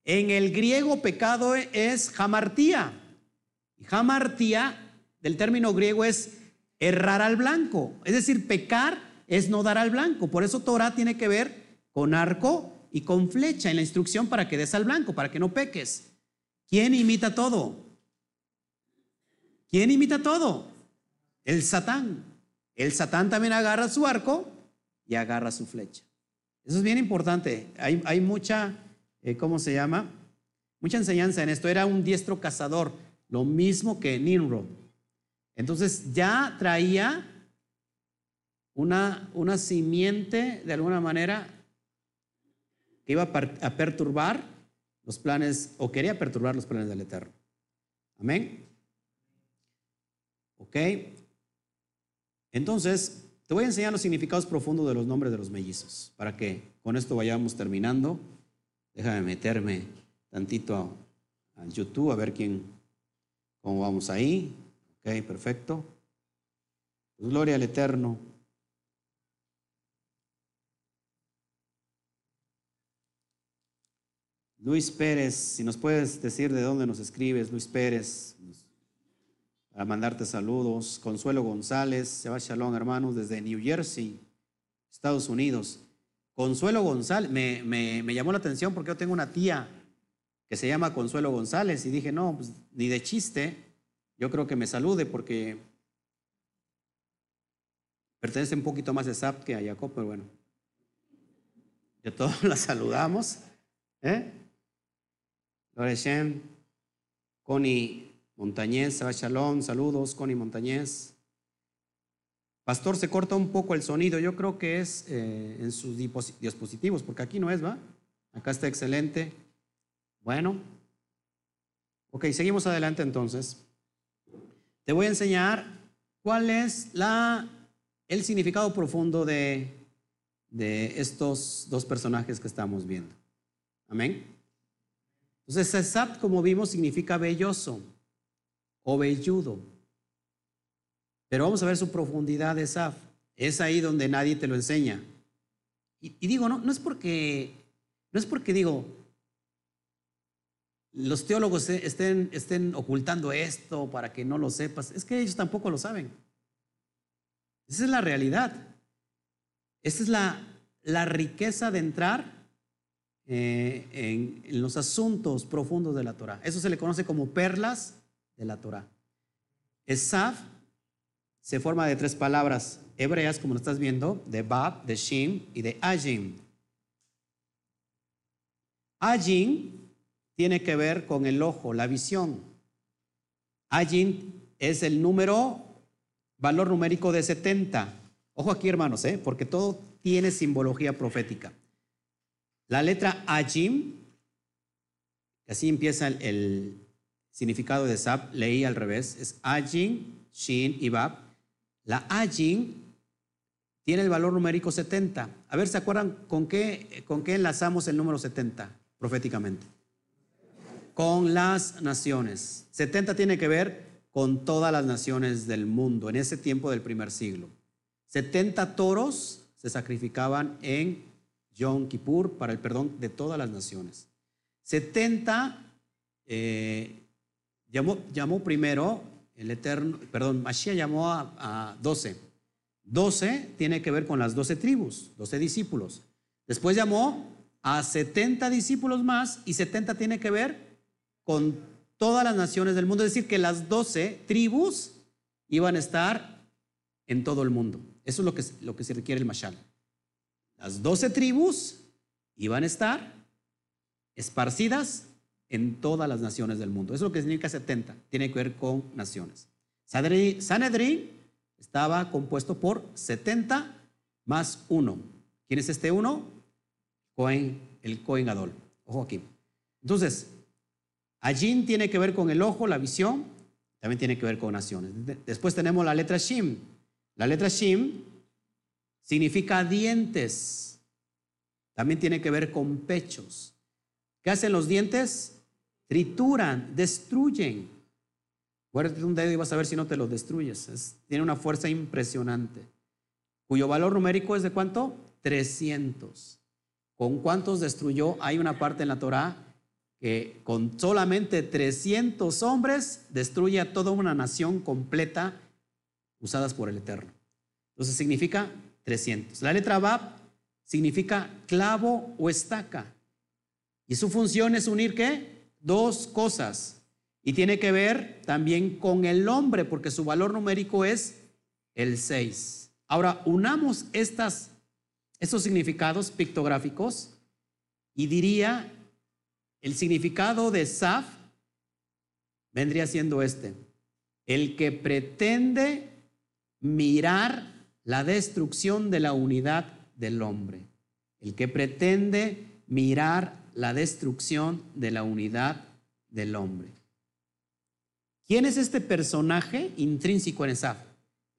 En el griego pecado es jamartía. Jamartía del término griego es errar al blanco. Es decir, pecar es no dar al blanco. Por eso Torah tiene que ver con arco y con flecha en la instrucción para que des al blanco, para que no peques. ¿Quién imita todo? ¿Quién imita todo? El Satán. El Satán también agarra su arco y agarra su flecha. Eso es bien importante. Hay, mucha, eh, ¿cómo se llama? Mucha enseñanza en esto. Era un diestro cazador, lo mismo que Nimrod. Entonces ya traía una, una simiente, de alguna manera, que iba a perturbar los planes, o quería perturbar los planes del Eterno. Amén. Ok. Entonces, te voy a enseñar los significados profundos de los nombres de los mellizos, para que con esto vayamos terminando. Déjame meterme tantito a, YouTube a ver quién, cómo vamos ahí. Ok, perfecto. Pues gloria al Eterno. Luis Pérez, si nos puedes decir de dónde nos escribes, Luis Pérez, a mandarte saludos. Consuelo González, se va Shalom, hermanos, desde New Jersey, Estados Unidos. Consuelo González, me, me, llamó la atención porque yo tengo una tía que se llama Consuelo González y dije, no, pues, ni de chiste, yo creo que me salude porque pertenece un poquito más a SAP que a Jacob, pero bueno, de todos la saludamos. ¿Eh? Loreshen, Connie Montañez, Shalom, saludos, Connie Montañez. Pastor, se corta un poco el sonido, yo creo que es eh, en sus dispositivos, porque aquí no es, ¿va? Acá está excelente. Bueno, ok, seguimos adelante entonces. Te voy a enseñar cuál es la, el significado profundo de, de estos dos personajes que estamos viendo. Amén. Entonces, Esab, como vimos, significa belloso o velludo. Pero vamos a ver su profundidad de Esab. Es ahí donde nadie te lo enseña. Y, digo, no, no es porque, no es porque digo, los teólogos estén, estén ocultando esto para que no lo sepas. Es que ellos tampoco lo saben. Esa es la realidad. Esa es la, la riqueza de entrar eh, en, los asuntos profundos de la Torah. Eso se le conoce como perlas de la Torah. Esaf se forma de tres palabras hebreas, como lo estás viendo, de Bab, de Shim y de Ajim. Ajim tiene que ver con el ojo, la visión. Ajim es el número, valor numérico de 70. Ojo aquí, hermanos, ¿eh? porque todo tiene simbología profética. La letra Ajim, así empieza el, significado de Sab, leí al revés, es Ajim, Shin y Bab. La Ajim tiene el valor numérico 70. A ver, ¿se acuerdan con qué, con qué enlazamos el número 70 proféticamente? Con las naciones. 70 tiene que ver con todas las naciones del mundo en ese tiempo del primer siglo. 70 toros se sacrificaban en Yom Kippur para el perdón de todas las naciones. 70 eh, llamó, primero el Eterno, perdón, Mashiach llamó a, a 12. 12 tiene que ver con las 12 tribus, 12 discípulos. Después llamó a 70 discípulos más y 70 tiene que ver con todas las naciones del mundo. Es decir, que las 12 tribus iban a estar en todo el mundo. Eso es lo que, lo que se requiere el Mashal. Las doce tribus iban a estar esparcidas en todas las naciones del mundo. Eso es lo que significa 70. Tiene que ver con naciones. Sanedrín estaba compuesto por 70 más 1. ¿Quién es este uno? Cohen, el Cohen Adol. Ojo aquí. Entonces, Ajin tiene que ver con el ojo, la visión, también tiene que ver con naciones. Después tenemos la letra Shim. La letra Shim significa dientes. También tiene que ver con pechos. ¿Qué hacen los dientes? Trituran, destruyen. Guárdate un dedo y vas a ver si no te lo destruyes. tiene una fuerza impresionante. Cuyo valor numérico es de cuánto? 300. ¿Con cuántos destruyó? Hay una parte en la Torá que con solamente 300 hombres destruye a toda una nación completa usadas por el Eterno. Entonces significa 300. La letra Bab significa clavo o estaca. Y su función es unir qué? Dos cosas. Y tiene que ver también con el hombre, porque su valor numérico es el 6. Ahora, unamos estas, estos significados pictográficos y diría, el significado de Saf vendría siendo este, el que pretende mirar la destrucción de la unidad del hombre, el que pretende mirar la destrucción de la unidad del hombre. ¿Quién es este personaje intrínseco en Esaf?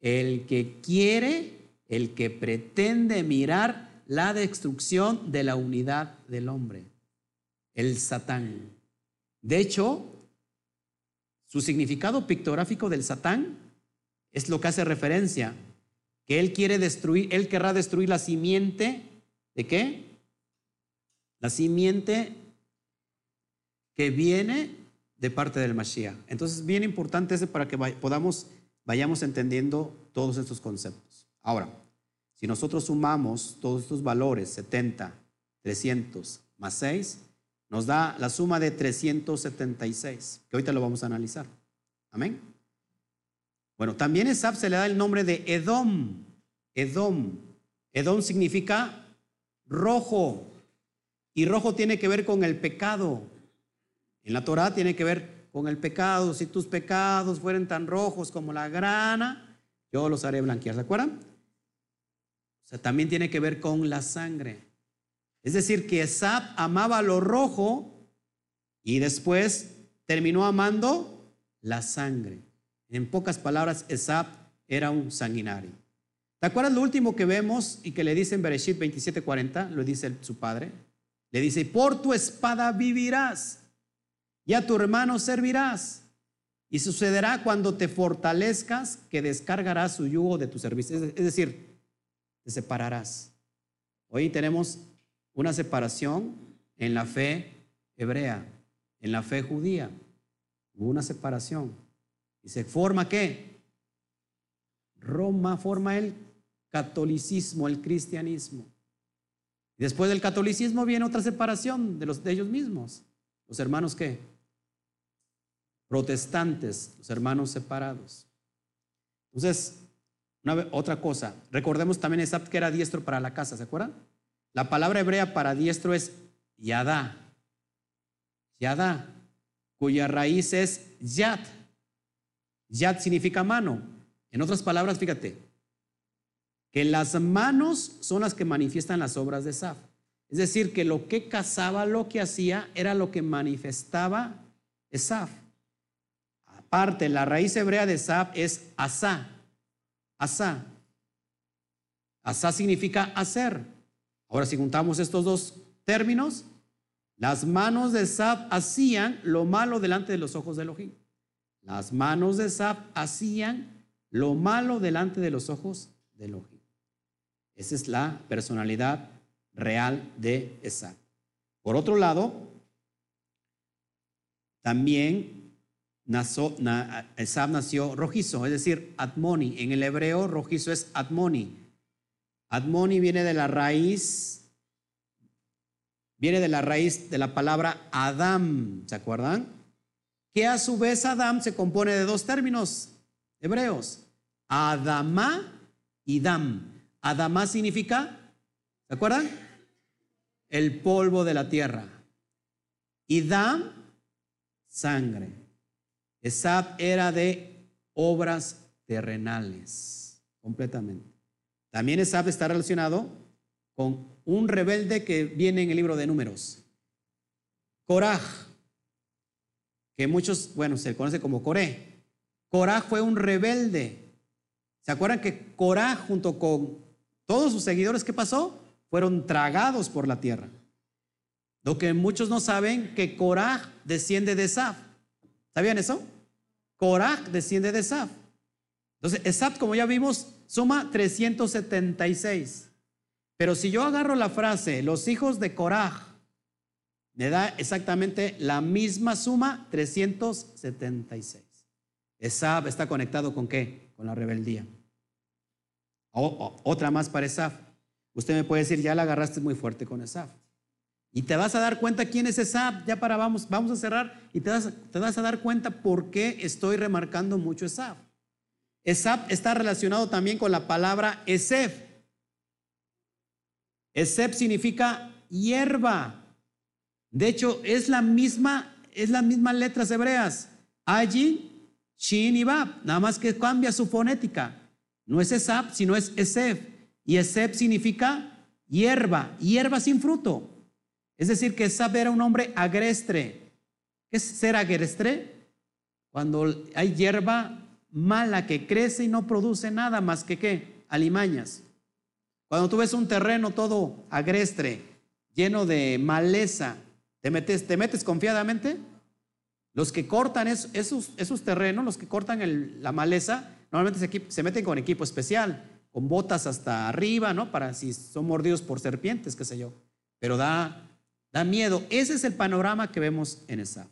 El que quiere, el que pretende mirar la destrucción de la unidad del hombre, el Satán. De hecho, su significado pictográfico del Satán es lo que hace referencia que él quiere destruir, él querrá destruir la simiente de qué? La simiente que viene de parte del Mashiach. Entonces, bien importante ese para que podamos, vayamos entendiendo todos estos conceptos. Ahora, si nosotros sumamos todos estos valores, 70, 300 más 6, nos da la suma de 376, que ahorita lo vamos a analizar. Amén. Bueno, también Esab se le da el nombre de Edom. Edom. Edom significa rojo. Y rojo tiene que ver con el pecado. En la Torah tiene que ver con el pecado. Si tus pecados fueren tan rojos como la grana, yo los haré blanquear. ¿Se acuerdan? O sea, también tiene que ver con la sangre. Es decir, que Esab amaba lo rojo y después terminó amando la sangre. En pocas palabras, Esab era un sanguinario. ¿Te acuerdas lo último que vemos y que le dice en Bereshit 27:40? Lo dice su padre. Le dice, por tu espada vivirás y a tu hermano servirás. Y sucederá cuando te fortalezcas que descargarás su yugo de tu servicio. Es decir, te separarás. Hoy tenemos una separación en la fe hebrea, en la fe judía. Hubo una separación. ¿Y se forma qué? Roma forma el catolicismo, el cristianismo. Después del catolicismo viene otra separación de, los, de ellos mismos. ¿Los hermanos qué? Protestantes, los hermanos separados. Entonces, otra cosa, recordemos también Esab que era diestro para la casa, ¿se acuerdan? La palabra hebrea para diestro es yadá, yadá, cuya raíz es yad. Yad significa mano. En otras palabras, fíjate, que las manos son las que manifiestan las obras de Saf. Es decir, que lo que cazaba, lo que hacía, era lo que manifestaba Esaf. Aparte, la raíz hebrea de Saf es asá. Asá. Asá significa hacer. Ahora, si juntamos estos dos términos, las manos de Saf hacían lo malo delante de los ojos de Elohim. Las manos de Saf hacían lo malo delante de los ojos de Elohim. Esa es la personalidad real de Esab. Por otro lado, también nació, nació rojizo, es decir, Admoni. En el hebreo, rojizo es Admoni. Admoni viene de la raíz, viene de la raíz de la palabra Adam, ¿se acuerdan? Que a su vez Adam se compone de dos términos hebreos, Adama y Dam. Adamá significa, ¿se acuerdan? El polvo de la tierra. Y Dam, sangre. Esab era de obras terrenales, completamente. También Esab está relacionado con un rebelde que viene en el libro de números. Coraj, que muchos, bueno, se conoce como Coré. Coraj fue un rebelde. ¿Se acuerdan que Coraj junto con todos sus seguidores, ¿qué pasó? Fueron tragados por la tierra. Lo que muchos no saben, que Coraj desciende de Esaf. ¿Sabían eso? Coraj desciende de Esaf. Entonces, Esaf, como ya vimos, suma 376. Pero si yo agarro la frase, los hijos de Coraj, me da exactamente la misma suma, 376. Esaf está conectado con qué? Con la rebeldía otra más para Esaf. Usted me puede decir, ya la agarraste muy fuerte con Esaf. Y te vas a dar cuenta quién es Esaf. Ya para vamos, vamos a cerrar y te vas, te vas a dar cuenta por qué estoy remarcando mucho Esaf. Esaf está relacionado también con la palabra Esef. Esef significa hierba. De hecho, es la misma, es las mismas letras hebreas. Allí, Shin y Bab, nada más que cambia su fonética. No es Esab, sino es Esef. Y Esef significa hierba, hierba sin fruto. Es decir, que Esab era un hombre agrestre. ¿Qué es ser agrestre? Cuando hay hierba mala que crece y no produce nada más que qué? Alimañas. Cuando tú ves un terreno todo agrestre, lleno de maleza, ¿te metes, te metes confiadamente? Los que cortan esos, terrenos, los que cortan la maleza, Normalmente se, meten con equipo especial, con botas hasta arriba, ¿no? Para si son mordidos por serpientes, qué sé yo. Pero da, da miedo. Ese es el panorama que vemos en esa.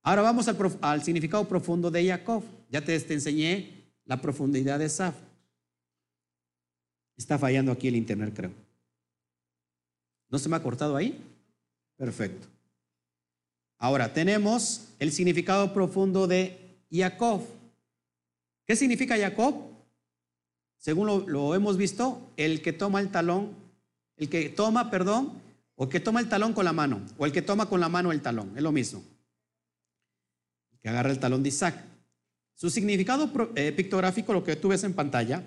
Ahora vamos al, significado profundo de Jacob. Ya te, te, enseñé la profundidad de Saf. Está fallando aquí el internet, creo. ¿No se me ha cortado ahí? Perfecto. Ahora tenemos el significado profundo de Jacob. ¿Qué significa Jacob? Según lo, hemos visto, el que toma el talón, el que toma, perdón, o que toma el talón con la mano, o el que toma con la mano el talón, es lo mismo. El que agarra el talón de Isaac. Su significado eh, pictográfico, lo que tú ves en pantalla,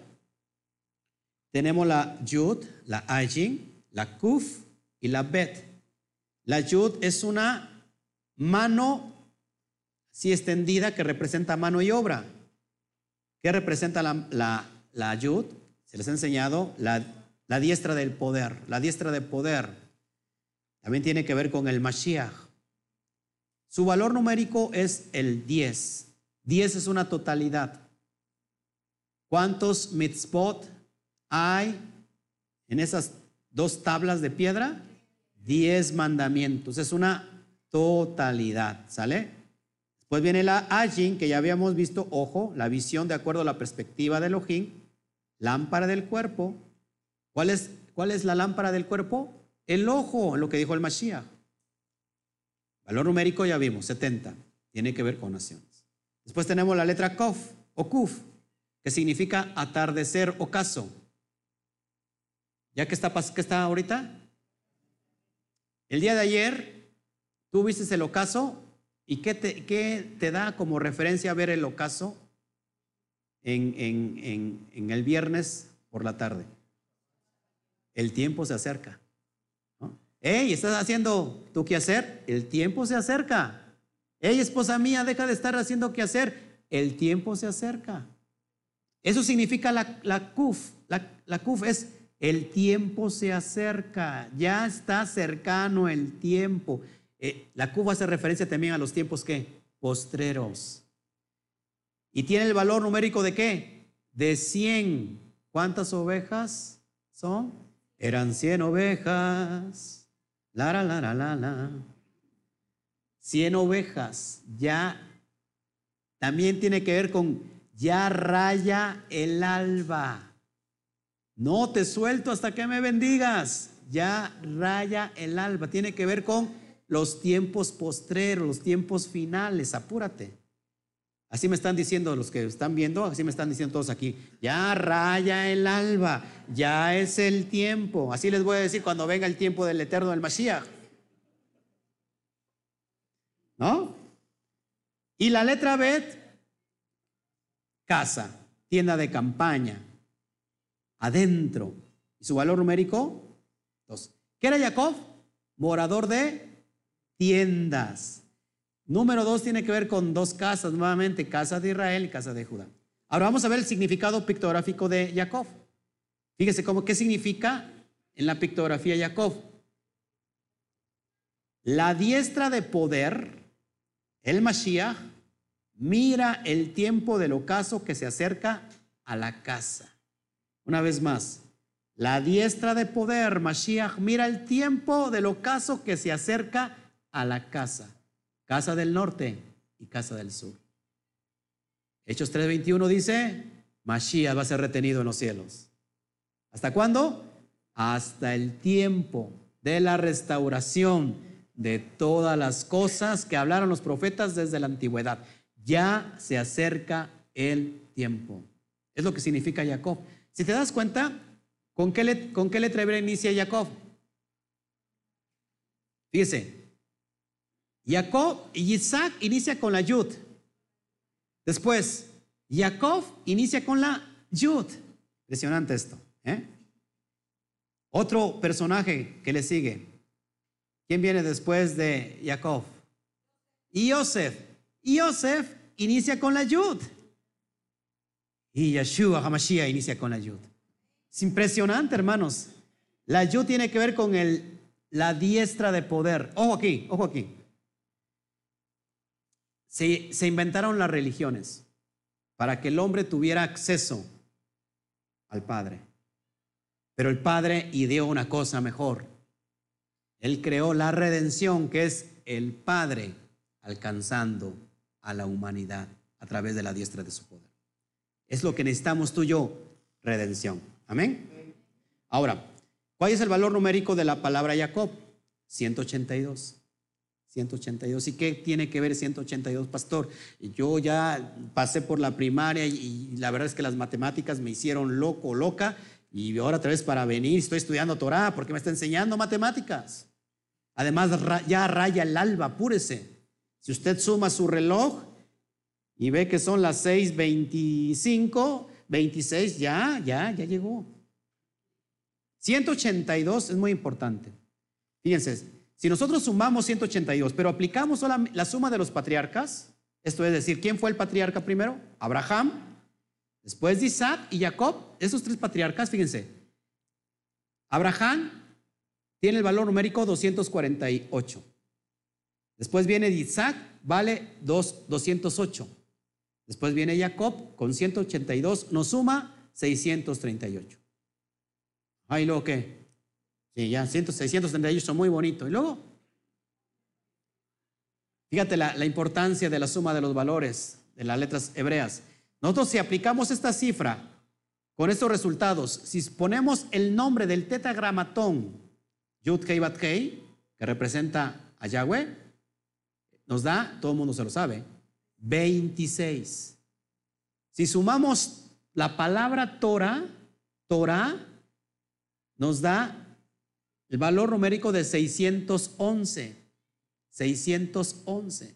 tenemos la Yud, la Ajin, la Kuf y la Bet. La Yud es una mano así extendida que representa mano y obra. ¿Qué representa la, la, ayud? se les ha enseñado la, la diestra del poder. La diestra de poder también tiene que ver con el Mashiach. Su valor numérico es el 10. 10 es una totalidad. ¿Cuántos mitzvot hay en esas dos tablas de piedra? 10 mandamientos. Es una totalidad. ¿Sale? Después viene la Ajin, que ya habíamos visto, ojo, la visión de acuerdo a la perspectiva de Elohim, lámpara del cuerpo. ¿Cuál es, ¿Cuál es la lámpara del cuerpo? El ojo, lo que dijo el Mashiach. Valor numérico ya vimos, 70. Tiene que ver con naciones. Después tenemos la letra Kof o Kuf, que significa atardecer o caso. ¿Ya que está, que está ahorita? El día de ayer, tú viste el ocaso ¿Y qué te, qué te da como referencia ver el ocaso en, en, en, el viernes por la tarde? El tiempo se acerca. ¿no? Hey, ¿estás haciendo tu hacer? El tiempo se acerca. Hey, esposa mía, deja de estar haciendo qué hacer. El tiempo se acerca. Eso significa la, la CUF. La, la CUF es el tiempo se acerca. Ya está cercano el tiempo. Eh, la cuba hace referencia también a los tiempos que postreros. ¿Y tiene el valor numérico de qué? De 100. ¿Cuántas ovejas son? Eran 100 ovejas. La, la, la, la, la, la. 100 ovejas. Ya también tiene que ver con ya raya el alba. No te suelto hasta que me bendigas. Ya raya el alba. Tiene que ver con los tiempos postreros, los tiempos finales, apúrate. Así me están diciendo los que están viendo, así me están diciendo todos aquí, ya raya el alba, ya es el tiempo. Así les voy a decir cuando venga el tiempo del eterno del Mashiach. ¿No? Y la letra Bet, casa, tienda de campaña, adentro. ¿Y su valor numérico? Dos. ¿Qué era Jacob? Morador de tiendas. Número dos tiene que ver con dos casas, nuevamente, casa de Israel y casa de Judá. Ahora vamos a ver el significado pictográfico de Jacob. Fíjese cómo, qué significa en la pictografía Jacob. La diestra de poder, el Mashiach, mira el tiempo del ocaso que se acerca a la casa. Una vez más, la diestra de poder, Mashiach, mira el tiempo del ocaso que se acerca a la casa, casa del norte y casa del sur. Hechos 3:21 dice, Mashiach va a ser retenido en los cielos. ¿Hasta cuándo? Hasta el tiempo de la restauración de todas las cosas que hablaron los profetas desde la antigüedad. Ya se acerca el tiempo. Es lo que significa Jacob. Si te das cuenta, ¿con qué, letra hebrea inicia Jacob? Fíjese, Jacob y Isaac inicia con la Yud. Después, Jacob inicia con la Yud. Impresionante esto. ¿eh? Otro personaje que le sigue. ¿Quién viene después de Jacob? Yosef. Yosef inicia con la Yud. Y Yeshua Hamashiach inicia con la Yud. Es impresionante, hermanos. La Yud tiene que ver con el, la diestra de poder. Ojo aquí, ojo aquí. Se, inventaron las religiones para que el hombre tuviera acceso al Padre. Pero el Padre ideó una cosa mejor. Él creó la redención, que es el Padre alcanzando a la humanidad a través de la diestra de su poder. Es lo que necesitamos tú y yo, redención. Amén. Ahora, ¿cuál es el valor numérico de la palabra Jacob? 182. 182. ¿Y qué tiene que ver 182, pastor? Yo ya pasé por la primaria y, la verdad es que las matemáticas me hicieron loco, loca, y ahora otra vez para venir estoy estudiando Torah porque me está enseñando matemáticas. Además, ya raya el alba, apúrese. Si usted suma su reloj y ve que son las 6:25, 26, ya, ya, ya llegó. 182 es muy importante. Fíjense, si nosotros sumamos 182, pero aplicamos la suma de los patriarcas, esto es decir, ¿quién fue el patriarca primero? Abraham. Después de Isaac y Jacob, esos tres patriarcas, fíjense. Abraham tiene el valor numérico 248. Después viene Isaac, vale 2, 208. Después viene Jacob con 182, nos suma 638. Ahí luego qué? Sí, ya 638 son muy bonito. Y luego, fíjate la, la importancia de la suma de los valores de las letras hebreas. Nosotros si aplicamos esta cifra con estos resultados, si ponemos el nombre del tetragramatón Yud Kei Bat que representa a Yahweh, nos da, todo el mundo se lo sabe, 26. Si sumamos la palabra Torah, Torah, nos da el valor numérico de 611. 611.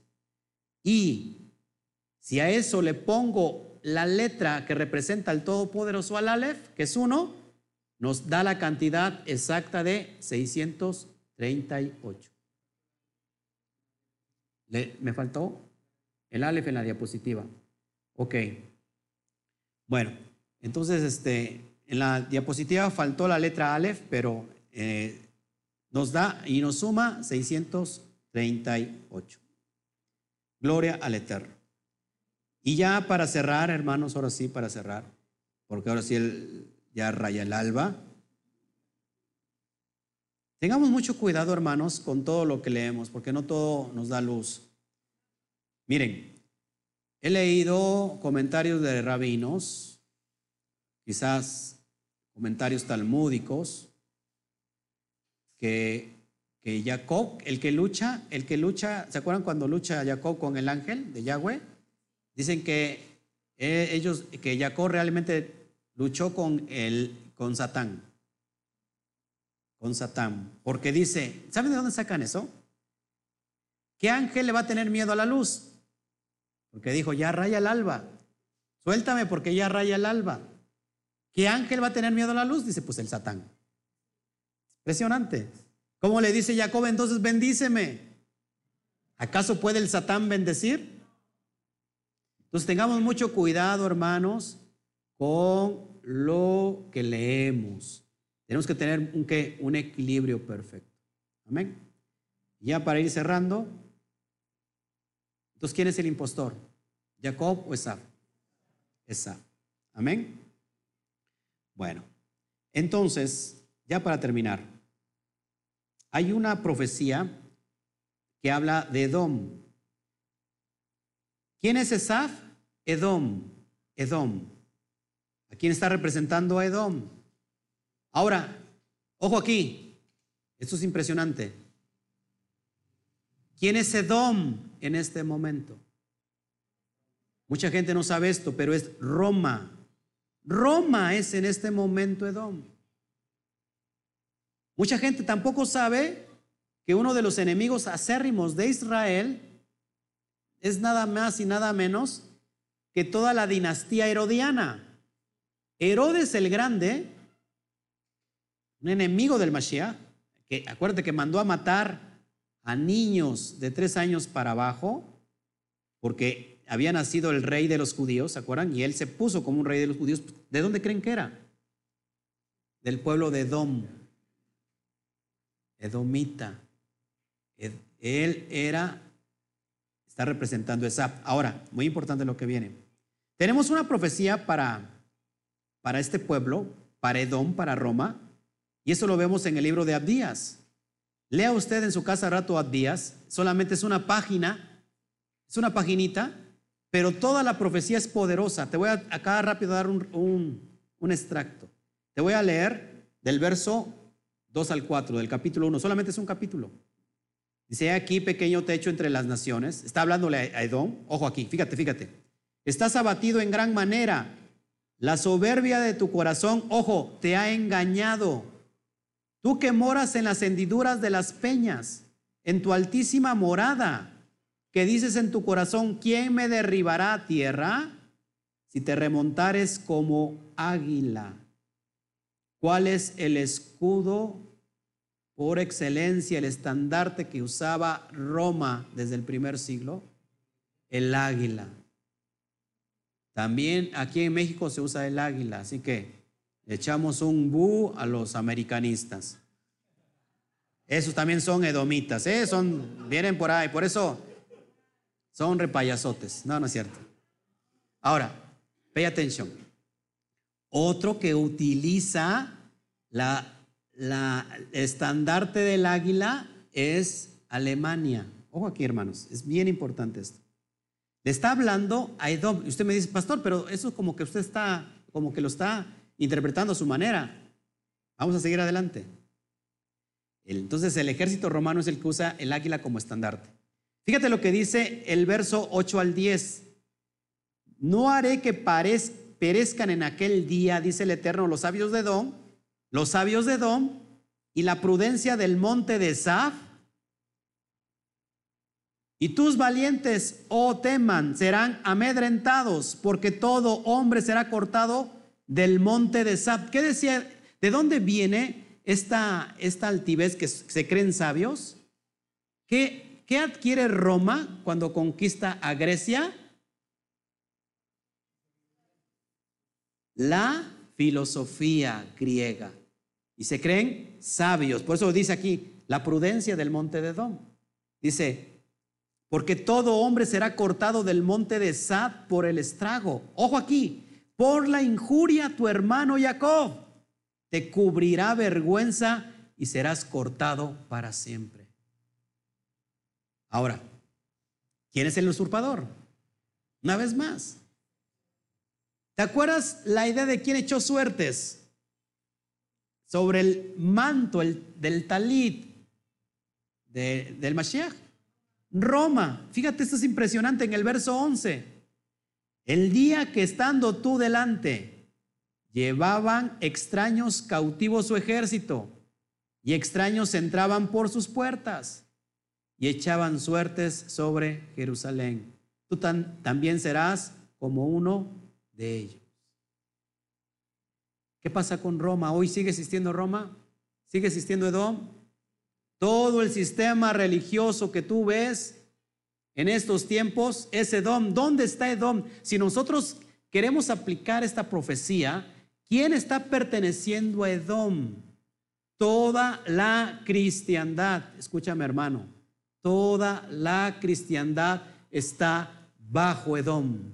Y si a eso le pongo la letra que representa al Todopoderoso al Aleph, que es uno, nos da la cantidad exacta de 638. me faltó el Aleph en la diapositiva. Ok. Bueno, entonces este, en la diapositiva faltó la letra Aleph, pero eh, nos da y nos suma 638. Gloria al Eterno. Y ya para cerrar, hermanos, ahora sí, para cerrar, porque ahora sí él ya raya el alba. Tengamos mucho cuidado, hermanos, con todo lo que leemos, porque no todo nos da luz. Miren, he leído comentarios de rabinos, quizás comentarios talmúdicos, que, que Jacob, el que lucha, el que lucha, ¿se acuerdan cuando lucha Jacob con el ángel de Yahweh? Dicen que eh, ellos, que Jacob realmente luchó con, el, con Satán. Con Satán. Porque dice, ¿saben de dónde sacan eso? ¿Qué ángel le va a tener miedo a la luz? Porque dijo, ya raya el alba. Suéltame porque ya raya el alba. ¿Qué ángel va a tener miedo a la luz? Dice, pues el Satán. Impresionante. ¿Cómo le dice Jacob entonces, bendíceme? ¿Acaso puede el Satán bendecir? Entonces tengamos mucho cuidado, hermanos, con lo que leemos. Tenemos que tener un, equilibrio perfecto. Amén. Ya para ir cerrando. Entonces, ¿quién es el impostor? ¿Jacob o Esaf? Esaf. Amén. Bueno, entonces, ya para terminar, hay una profecía que habla de Edom. ¿Quién es Esaf? Edom. Edom. ¿A quién está representando a Edom? Ahora, ojo aquí. Esto es impresionante. ¿Quién es Edom en este momento? Mucha gente no sabe esto, pero es Roma. Roma es en este momento Edom. Mucha gente tampoco sabe que uno de los enemigos acérrimos de Israel es nada más y nada menos que toda la dinastía herodiana. Herodes el Grande, un enemigo del Mashiach, que acuérdate que mandó a matar a niños de tres años para abajo, porque había nacido el rey de los judíos, ¿se acuerdan? Y él se puso como un rey de los judíos. ¿De dónde creen que era? Del pueblo de Edom. Edomita. Él era Está representando esa. Ahora, muy importante lo que viene. Tenemos una profecía para, para este pueblo, para Edom, para Roma, y eso lo vemos en el libro de Abdías. Lea usted en su casa rato Abdías, solamente es una página, es una paginita, pero toda la profecía es poderosa. Te voy a acá rápido dar un, un, un extracto. Te voy a leer del verso 2 al 4 del capítulo 1, solamente es un capítulo. Dice aquí pequeño techo entre las naciones. Está hablándole a Edom. Ojo aquí, fíjate, fíjate. Estás abatido en gran manera. La soberbia de tu corazón, ojo, te ha engañado. Tú que moras en las hendiduras de las peñas, en tu altísima morada, dices en tu corazón, ¿quién me derribará tierra? Si te remontares como águila. ¿Cuál es el escudo por excelencia el estandarte que usaba Roma desde el primer siglo, el águila. También aquí en México se usa el águila, así que echamos un bu a los americanistas. Esos también son edomitas, ¿eh? son, vienen por ahí, por eso son repayasotes. No, no es cierto. Ahora, pay attention. Otro que utiliza la, la estandarte del águila es Alemania. Ojo aquí, hermanos, es bien importante esto. Le está hablando a Edom. Usted me dice, pastor, pero eso como que usted está, como que lo está interpretando a su manera. Vamos a seguir adelante. Entonces el ejército romano es el que usa el águila como estandarte. Fíjate lo que dice el verso 8 al 10. No haré que perezcan en aquel día, dice el Eterno, los sabios de Edom, los sabios de Edom y la prudencia del monte de Saf. Y tus valientes, oh teman, serán amedrentados, porque todo hombre será cortado del monte de Saf. ¿Qué decía? ¿De dónde viene esta, esta altivez que se creen sabios? ¿Qué, ¿Qué adquiere Roma cuando conquista a Grecia? La filosofía griega. Y se creen sabios. Por eso dice aquí, la prudencia del monte de Dom. Dice, porque todo hombre será cortado del monte de Sad por el estrago. Ojo aquí, por la injuria tu hermano Jacob te cubrirá vergüenza y serás cortado para siempre. Ahora, ¿quién es el usurpador? Una vez más. ¿Te acuerdas la idea de quién echó suertes? Sobre el manto del talit del Mashiach. Roma. Fíjate, esto es impresionante en el verso 11. El día que estando tú delante Llevaban extraños cautivos su ejército y extraños entraban por sus puertas y echaban suertes sobre Jerusalén. Tú también serás como uno de ellos. ¿Qué pasa con Roma? ¿Hoy sigue existiendo Roma? ¿Sigue existiendo Edom? Todo el sistema religioso que tú ves en estos tiempos es Edom. ¿Dónde está Edom? Si nosotros queremos aplicar esta profecía, ¿Quién está perteneciendo a Edom? Toda la cristiandad. Escúchame hermano. Toda la cristiandad está bajo Edom.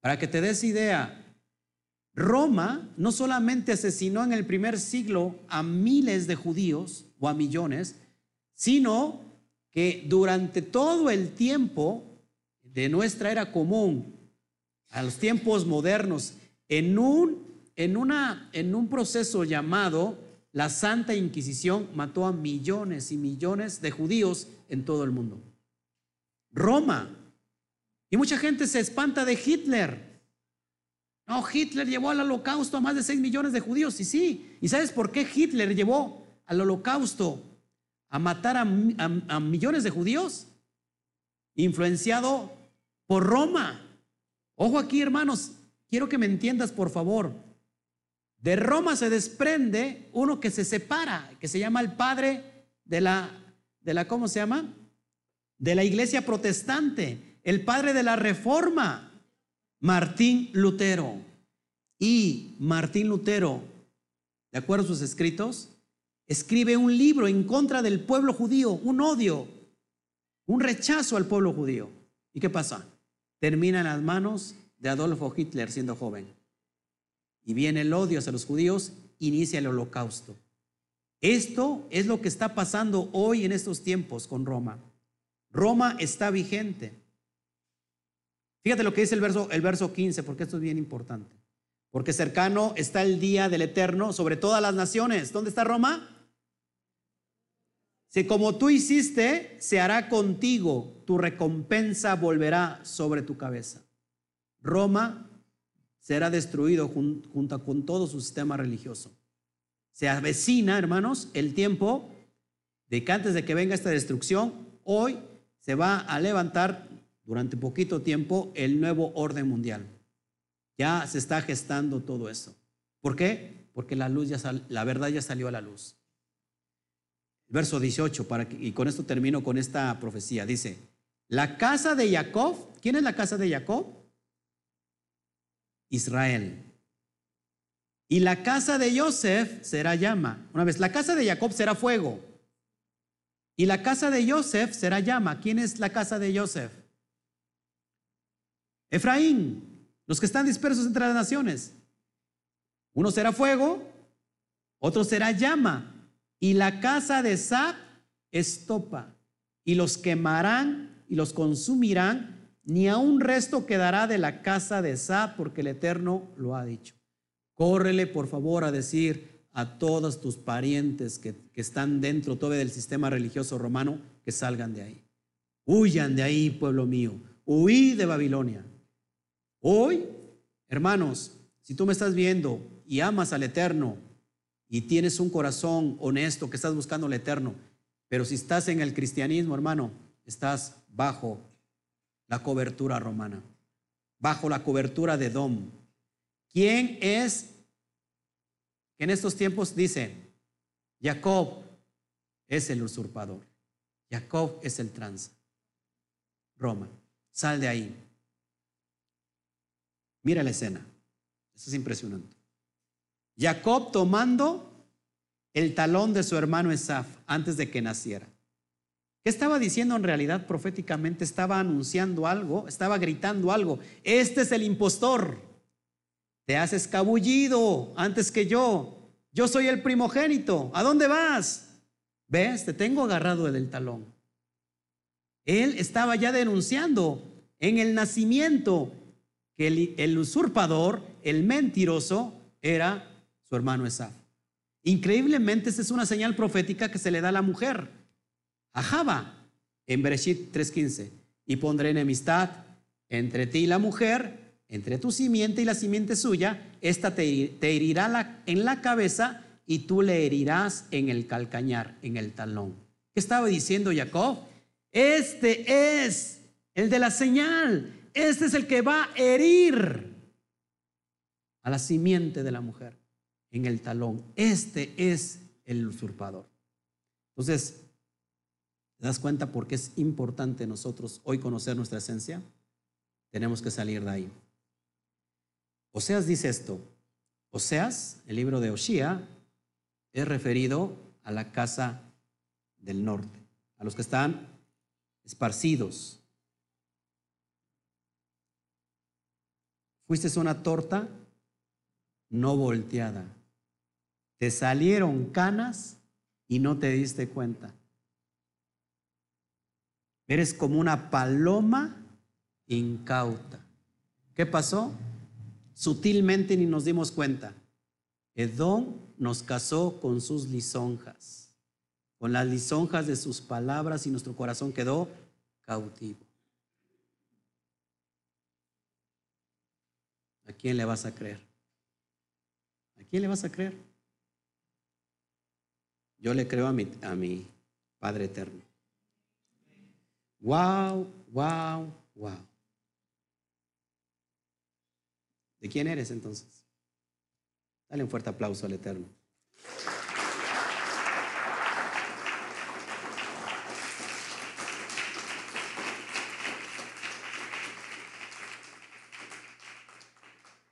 Para que te des idea, Roma no solamente asesinó en el primer siglo a miles de judíos o a millones, sino que durante todo el tiempo de nuestra era común, a los tiempos modernos, en un, en, una, en un proceso llamado la Santa Inquisición mató a millones y millones de judíos en todo el mundo. Roma. Y mucha gente se espanta de Hitler. No, Hitler llevó al holocausto a más de 6 millones de judíos. Y sí, ¿y sabes por qué Hitler llevó al holocausto a matar a, a millones de judíos? Influenciado por Roma. Ojo aquí, hermanos, Quiero que me entiendas, por favor. De Roma se desprende uno que se separa, que se llama el padre de la, de la ¿cómo se llama? De la iglesia protestante, el padre de la reforma, Martín Lutero. Y Martín Lutero, de acuerdo a sus escritos, escribe un libro en contra del pueblo judío, un odio, un rechazo al pueblo judío. ¿Y qué pasa? Termina en las manos de Adolfo Hitler siendo joven. Y viene el odio hacia los judíos, inicia el holocausto. Esto es lo que está pasando hoy en estos tiempos con Roma. Roma está vigente. Fíjate lo que dice el verso, el verso 15, porque esto es bien importante. Porque cercano está el día del Eterno sobre todas las naciones. ¿Dónde está Roma? Si como tú hiciste, se hará contigo, tu recompensa volverá sobre tu cabeza. Roma será destruido junto con todo su sistema religioso. Se avecina, hermanos, el tiempo de que antes de que venga esta destrucción, hoy se va a levantar durante poquito tiempo el nuevo orden mundial. Ya se está gestando todo eso. ¿Por qué? Porque la luz ya la verdad ya salió a la luz. Verso 18, para y con esto termino con esta profecía. Dice, la casa de Jacob, ¿quién es la casa de Jacob? Israel. Y la casa de Joseph será llama. Una vez, la casa de Jacob será fuego. Y la casa de Joseph será llama. ¿Quién es la casa de Joseph? Efraín, los que están dispersos entre las naciones. Uno será fuego, otro será llama. Y la casa de Sab estopa. Y los quemarán y los consumirán. Ni a un resto quedará de la casa de Sab, porque el Eterno lo ha dicho. Córrele, por favor, a decir a todos tus parientes que, están dentro todavía del sistema religioso romano que salgan de ahí. Huyan de ahí, pueblo mío. Huí de Babilonia. Hoy, hermanos, si tú me estás viendo y amas al Eterno y tienes un corazón honesto que estás buscando al Eterno, pero si estás en el cristianismo, hermano, estás bajo la cobertura romana, bajo la cobertura de Dom. ¿Quién es en estos tiempos dice, Jacob es el usurpador, Jacob es el tranza. Roma, sal de ahí. Mira la escena, eso es impresionante. Jacob tomando el talón de su hermano Esaf antes de que naciera. ¿Qué estaba diciendo en realidad proféticamente? Estaba anunciando algo, estaba gritando algo. Este es el impostor. Te has escabullido antes que yo. Yo soy el primogénito. ¿A dónde vas? ¿Ves? Te tengo agarrado del talón. Él estaba ya denunciando en el nacimiento que el, usurpador, el mentiroso, era su hermano Esaf. Increíblemente, esta es una señal profética que se le da a la mujer, a Java, en Bereshit 3.15. Y pondré enemistad entre ti y la mujer, entre tu simiente y la simiente suya, esta te, herirá en la cabeza y tú le herirás en el calcañar, en el talón. ¿Qué estaba diciendo Jacob? Este es el de la señal, este es el que va a herir a la simiente de la mujer en el talón. Este es el usurpador. Entonces, ¿te das cuenta por qué es importante nosotros hoy conocer nuestra esencia? Tenemos que salir de ahí. Oseas dice esto. Oseas, el libro de Oshía, es referido a la casa del norte, a los que están esparcidos. Fuiste una torta no volteada. Te salieron canas y no te diste cuenta. Eres como una paloma incauta. ¿Qué pasó? Sutilmente ni nos dimos cuenta. Edom nos casó con sus lisonjas, con las lisonjas de sus palabras y nuestro corazón quedó cautivo. ¿A quién le vas a creer? ¿A quién le vas a creer? Yo le creo a mi, a mi Padre Eterno. Wow, wow, wow. ¿De quién eres entonces? Dale un fuerte aplauso al Eterno.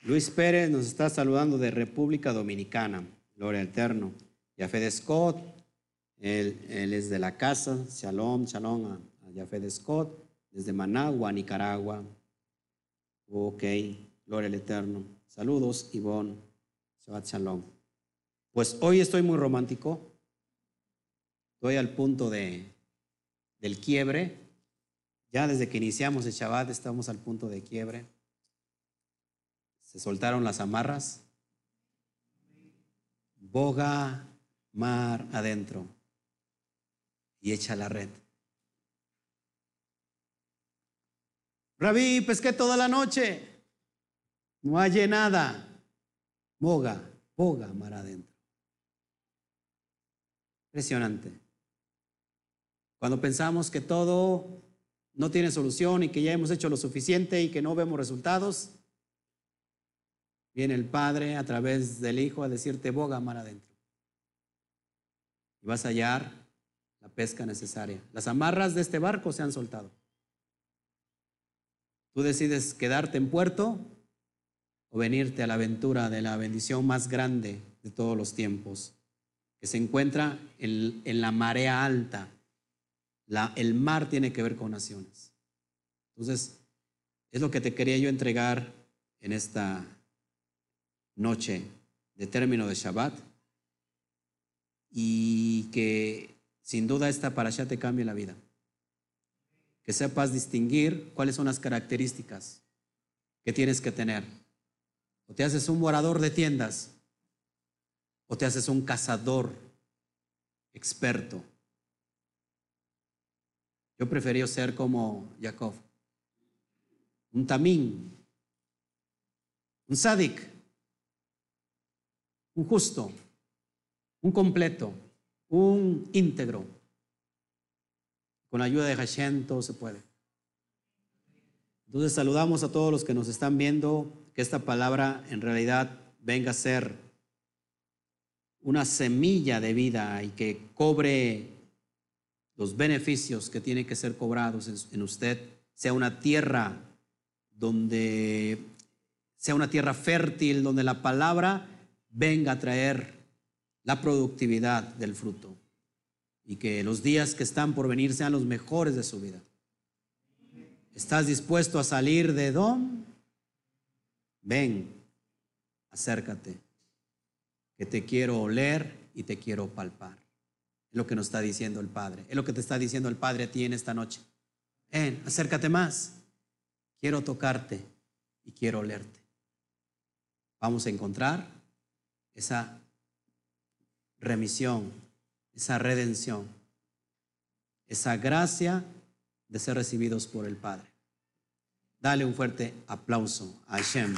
Luis Pérez nos está saludando de República Dominicana. Gloria al Eterno. Yafé de Scott, él, es de la casa. Shalom, shalom a, a de Scott, desde Managua, Nicaragua. Ok. Gloria al Eterno. Saludos, Ivonne. Shabbat Shalom. Pues hoy estoy muy romántico. Estoy al punto de, del quiebre. Ya desde que iniciamos el Shabbat estamos al punto de quiebre. Se soltaron las amarras. Boga mar adentro y echa la red. Rabí, pesqué toda la noche. No hay nada. Moga, boga mar adentro. Impresionante. Cuando pensamos que todo no tiene solución y que ya hemos hecho lo suficiente y que no vemos resultados, viene el Padre a través del Hijo a decirte, boga mar adentro. Y vas a hallar la pesca necesaria. Las amarras de este barco se han soltado. Tú decides quedarte en puerto o venirte a la aventura de la bendición más grande de todos los tiempos, que se encuentra en, la marea alta. El mar tiene que ver con naciones. Entonces, es lo que te quería yo entregar en esta noche de término de Shabbat y que sin duda esta para allá te cambie la vida. Que sepas distinguir cuáles son las características que tienes que tener. O te haces un morador de tiendas o te haces un cazador experto. Yo preferí ser como Jacob, un tamín, un sádic, un justo, un completo, un íntegro. Con la ayuda de Hashem se puede. Entonces saludamos a todos los que nos están viendo, que esta palabra en realidad venga a ser una semilla de vida y que cobre los beneficios que tienen que ser cobrados en usted, sea una tierra donde sea una tierra fértil, donde la palabra venga a traer la productividad del fruto y que los días que están por venir sean los mejores de su vida. ¿Estás dispuesto a salir de Edom? Ven, acércate, que te quiero oler y te quiero palpar. Es lo que nos está diciendo el Padre. Es lo que te está diciendo el Padre a ti en esta noche. Ven, acércate más. Quiero tocarte y quiero olerte. Vamos a encontrar esa remisión, esa redención, esa gracia de ser recibidos por el Padre. Dale un fuerte aplauso a Hashem.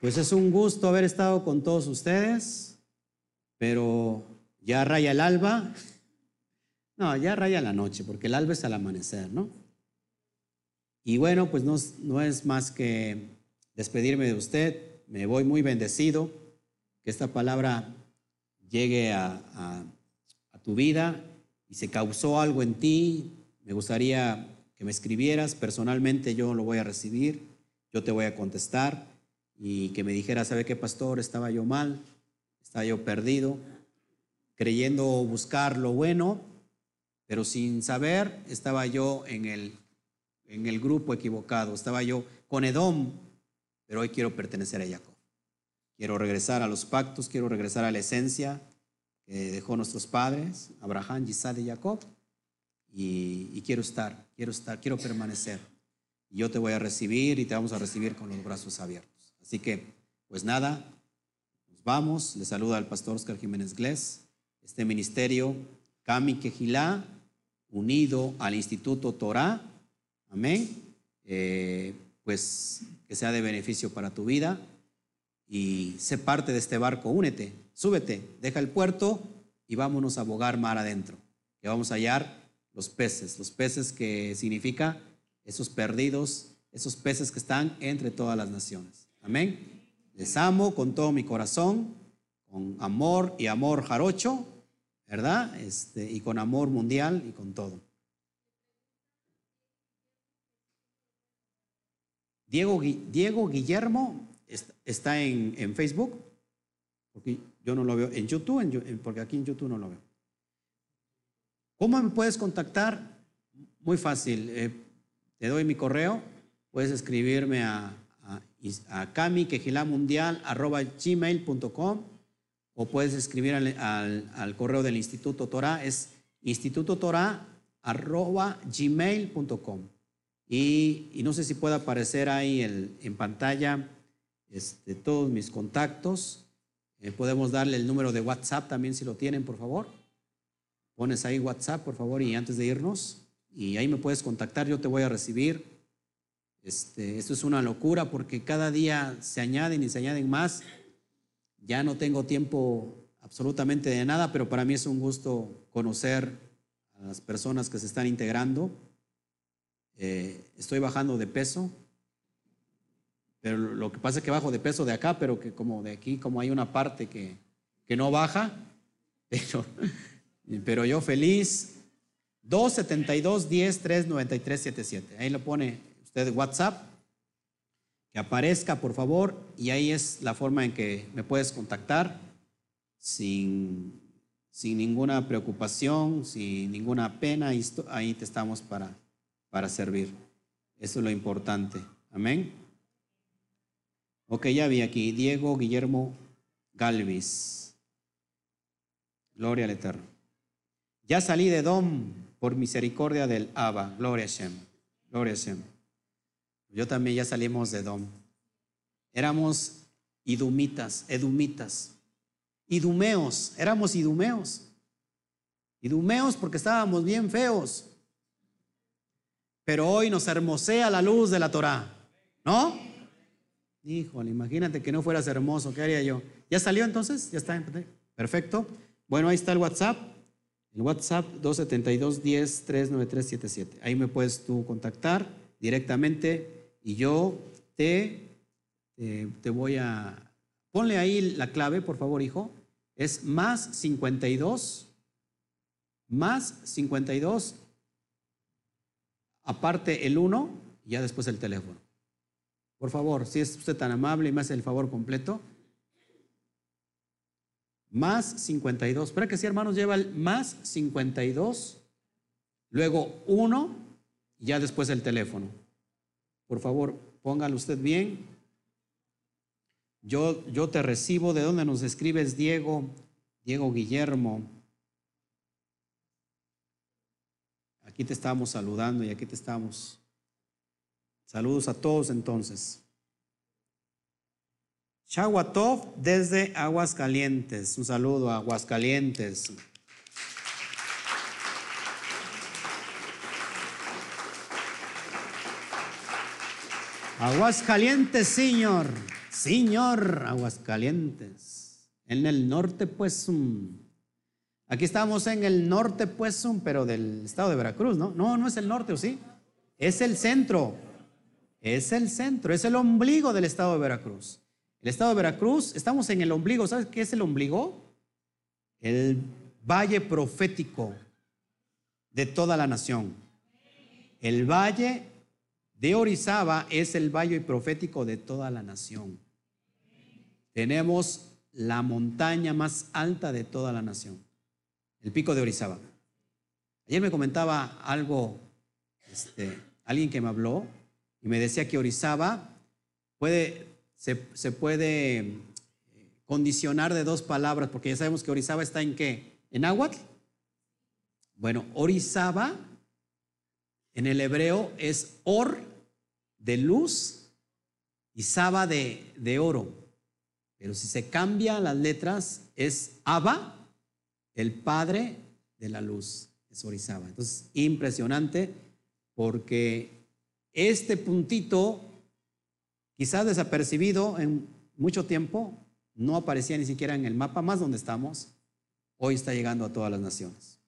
Pues es un gusto haber estado con todos ustedes, pero ya raya el alba. No, ya raya la noche, porque el alba es al amanecer, ¿no? Y bueno, pues no, no es más que despedirme de usted. Me voy muy bendecido. Que esta palabra llegue a, a tu vida y se causó algo en ti. Me gustaría que me escribieras. Personalmente yo lo voy a recibir. Yo te voy a contestar. Y que me dijera, ¿sabe qué, pastor? Estaba yo mal. Estaba yo perdido. Creyendo buscar lo bueno. Pero sin saber, estaba yo en el en el grupo equivocado. Estaba yo con Edom, pero hoy quiero pertenecer a Jacob. Quiero regresar a los pactos, quiero regresar a la esencia que dejó nuestros padres, Abraham, Isaac y Jacob. Y, quiero estar, quiero estar, quiero permanecer. Y yo te voy a recibir y te vamos a recibir con los brazos abiertos. Así que, pues nada, nos vamos. Le saluda al pastor Oscar Jiménez Glés. Este ministerio, Kami Kejilá, unido al Instituto Torah Amén. Eh, pues que sea de beneficio para tu vida y sé parte de este barco, únete, súbete, deja el puerto y vámonos a bogar mar adentro, que vamos a hallar los peces, los peces que significa esos perdidos, esos peces que están entre todas las naciones. Amén. Les amo con todo mi corazón, con amor y amor jarocho, ¿verdad? Este, y con amor mundial y con todo. Diego, Diego Guillermo está en, Facebook, porque yo no lo veo en YouTube, porque aquí en YouTube no lo veo. ¿Cómo me puedes contactar? Muy fácil. Eh, te doy mi correo, puedes escribirme a, a, a gmail.com o puedes escribir al, correo del Instituto Torah, es institutotorah.gmail.com. Y, no sé si puede aparecer ahí en pantalla este, todos mis contactos. Eh, podemos darle el número de WhatsApp también si lo tienen, por favor. Pones ahí WhatsApp, por favor, y antes de irnos. Y ahí me puedes contactar, yo te voy a recibir. Este, esto es una locura porque cada día se añaden y se añaden más. Ya no tengo tiempo absolutamente de nada, pero para mí es un gusto conocer a las personas que se están integrando. Eh, estoy bajando de peso, pero lo que pasa es que bajo de peso de acá, pero que como de aquí, como hay una parte que, que no baja, pero Pero yo feliz. 272 10 393 77. Ahí lo pone usted WhatsApp. Que aparezca, por favor. Y ahí es la forma en que me puedes contactar sin, sin ninguna preocupación, sin ninguna pena. Ahí te estamos para, para servir. Eso es lo importante. Amén. Ok, ya vi aquí. Diego Guillermo Galvis. Gloria al Eterno. Ya salí de Dom por misericordia del Abba. Gloria a Shem. Gloria a Shem. Yo también ya salimos de Dom. Éramos idumitas, edumitas, idumeos, éramos idumeos. Idumeos porque estábamos bien feos. Pero hoy nos hermosea la luz de la Torah. ¿No? Híjole, imagínate que no fueras hermoso, ¿qué haría yo? ¿Ya salió entonces? ¿Ya está? Perfecto. Bueno, ahí está el WhatsApp. El WhatsApp 272 10 39377. Ahí me puedes tú contactar directamente y yo te, te, voy a... Ponle ahí la clave, por favor, hijo. Es más 52, más 52, aparte el 1 y ya después el teléfono. Por favor, si es usted tan amable y me hace el favor completo. Más 52. Espera que si hermanos lleva el más 52, luego 1 y ya después el teléfono. Por favor, póngalo usted bien. Yo, yo te recibo. ¿De dónde nos escribes, Diego? Diego Guillermo. Aquí te estamos saludando y aquí te estamos Saludos a todos entonces. Shawatov desde Aguascalientes. Un saludo a Aguascalientes. Aguascalientes, señor. Señor, Aguascalientes. En el norte, pues. Aquí estamos en el norte, pues, pero del estado de Veracruz, ¿no? No, no es el norte, ¿o sí? Es el centro. Es el centro, es el ombligo del estado de Veracruz. El estado de Veracruz, estamos en el ombligo. ¿Sabes qué es el ombligo? El valle profético de toda la nación. El valle de Orizaba es el valle profético de toda la nación. Tenemos la montaña más alta de toda la nación, el pico de Orizaba. Ayer me comentaba algo, este, alguien que me habló y me decía que Orizaba puede, se, puede eh, condicionar de dos palabras, porque ya sabemos que Orizaba está en qué? ¿En Aguat? Bueno, Orizaba en el hebreo es or de luz y saba de, de oro. Pero si se cambian las letras, es Abba, el padre de la luz. Es. Entonces, impresionante porque este puntito, quizás desapercibido en mucho tiempo, no aparecía ni siquiera en el mapa más donde estamos, hoy está llegando a todas las naciones.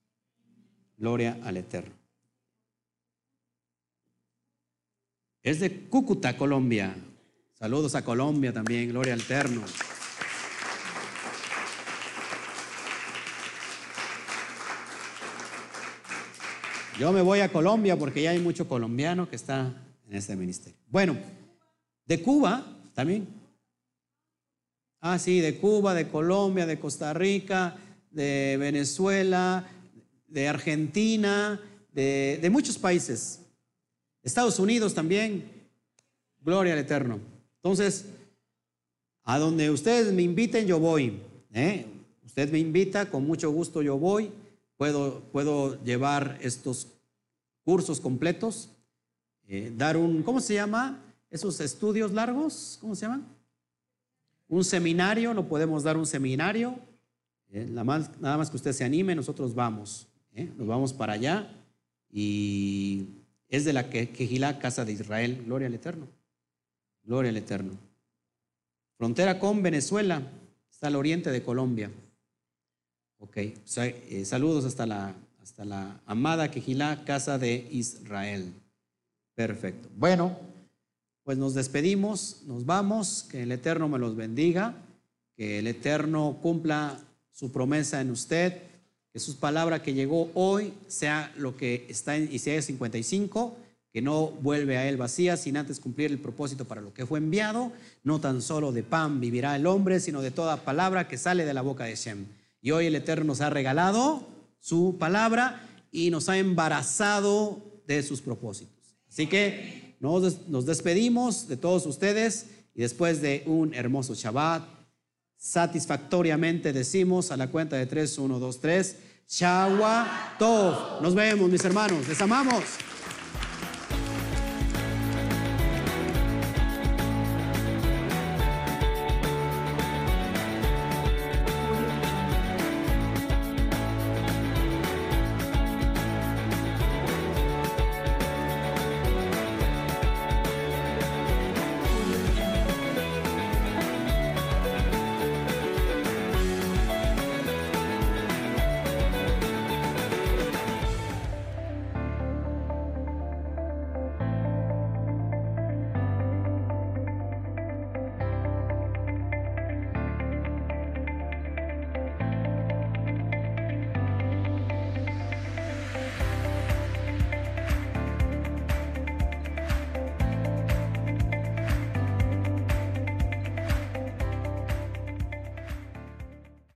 Gloria al Eterno. Es de Cúcuta, Colombia. Saludos a Colombia también, gloria al Eterno. Yo me voy a Colombia porque ya hay mucho colombiano que está en este ministerio. Bueno, de Cuba también. Ah, sí, de Cuba, de Colombia, de Costa Rica, de Venezuela, de Argentina, de, muchos países. Estados Unidos también. Gloria al Eterno. Entonces, a donde ustedes me inviten, yo voy. ¿eh? Usted me invita, con mucho gusto yo voy puedo, llevar estos cursos completos, eh, dar un, ¿cómo se llama? Esos estudios largos, ¿cómo se llaman? Un seminario, lo podemos dar un seminario. Eh, nada, más, que usted se anime, nosotros vamos. Eh, nos vamos para allá y es de la Quejilá, Casa de Israel. Gloria al Eterno. Gloria al Eterno. Frontera con Venezuela, está al oriente de Colombia. Ok, eh, saludos hasta la, hasta la amada Quejilá, casa de Israel. Perfecto. Bueno, pues nos despedimos, nos vamos, que el Eterno me los bendiga, que el Eterno cumpla su promesa en usted que su palabra que llegó hoy sea lo que está en Isaías 55, que no vuelve a él vacía sin antes cumplir el propósito para lo que fue enviado. No tan solo de pan vivirá el hombre, sino de toda palabra que sale de la boca de Shem. Y hoy el Eterno nos ha regalado su palabra y nos ha embarazado de sus propósitos. Así que nos, nos despedimos de todos ustedes y después de un hermoso Shabbat, satisfactoriamente decimos a la cuenta de 3, 1, 2, 3, Shawa Tov. Nos vemos, mis hermanos. Les amamos.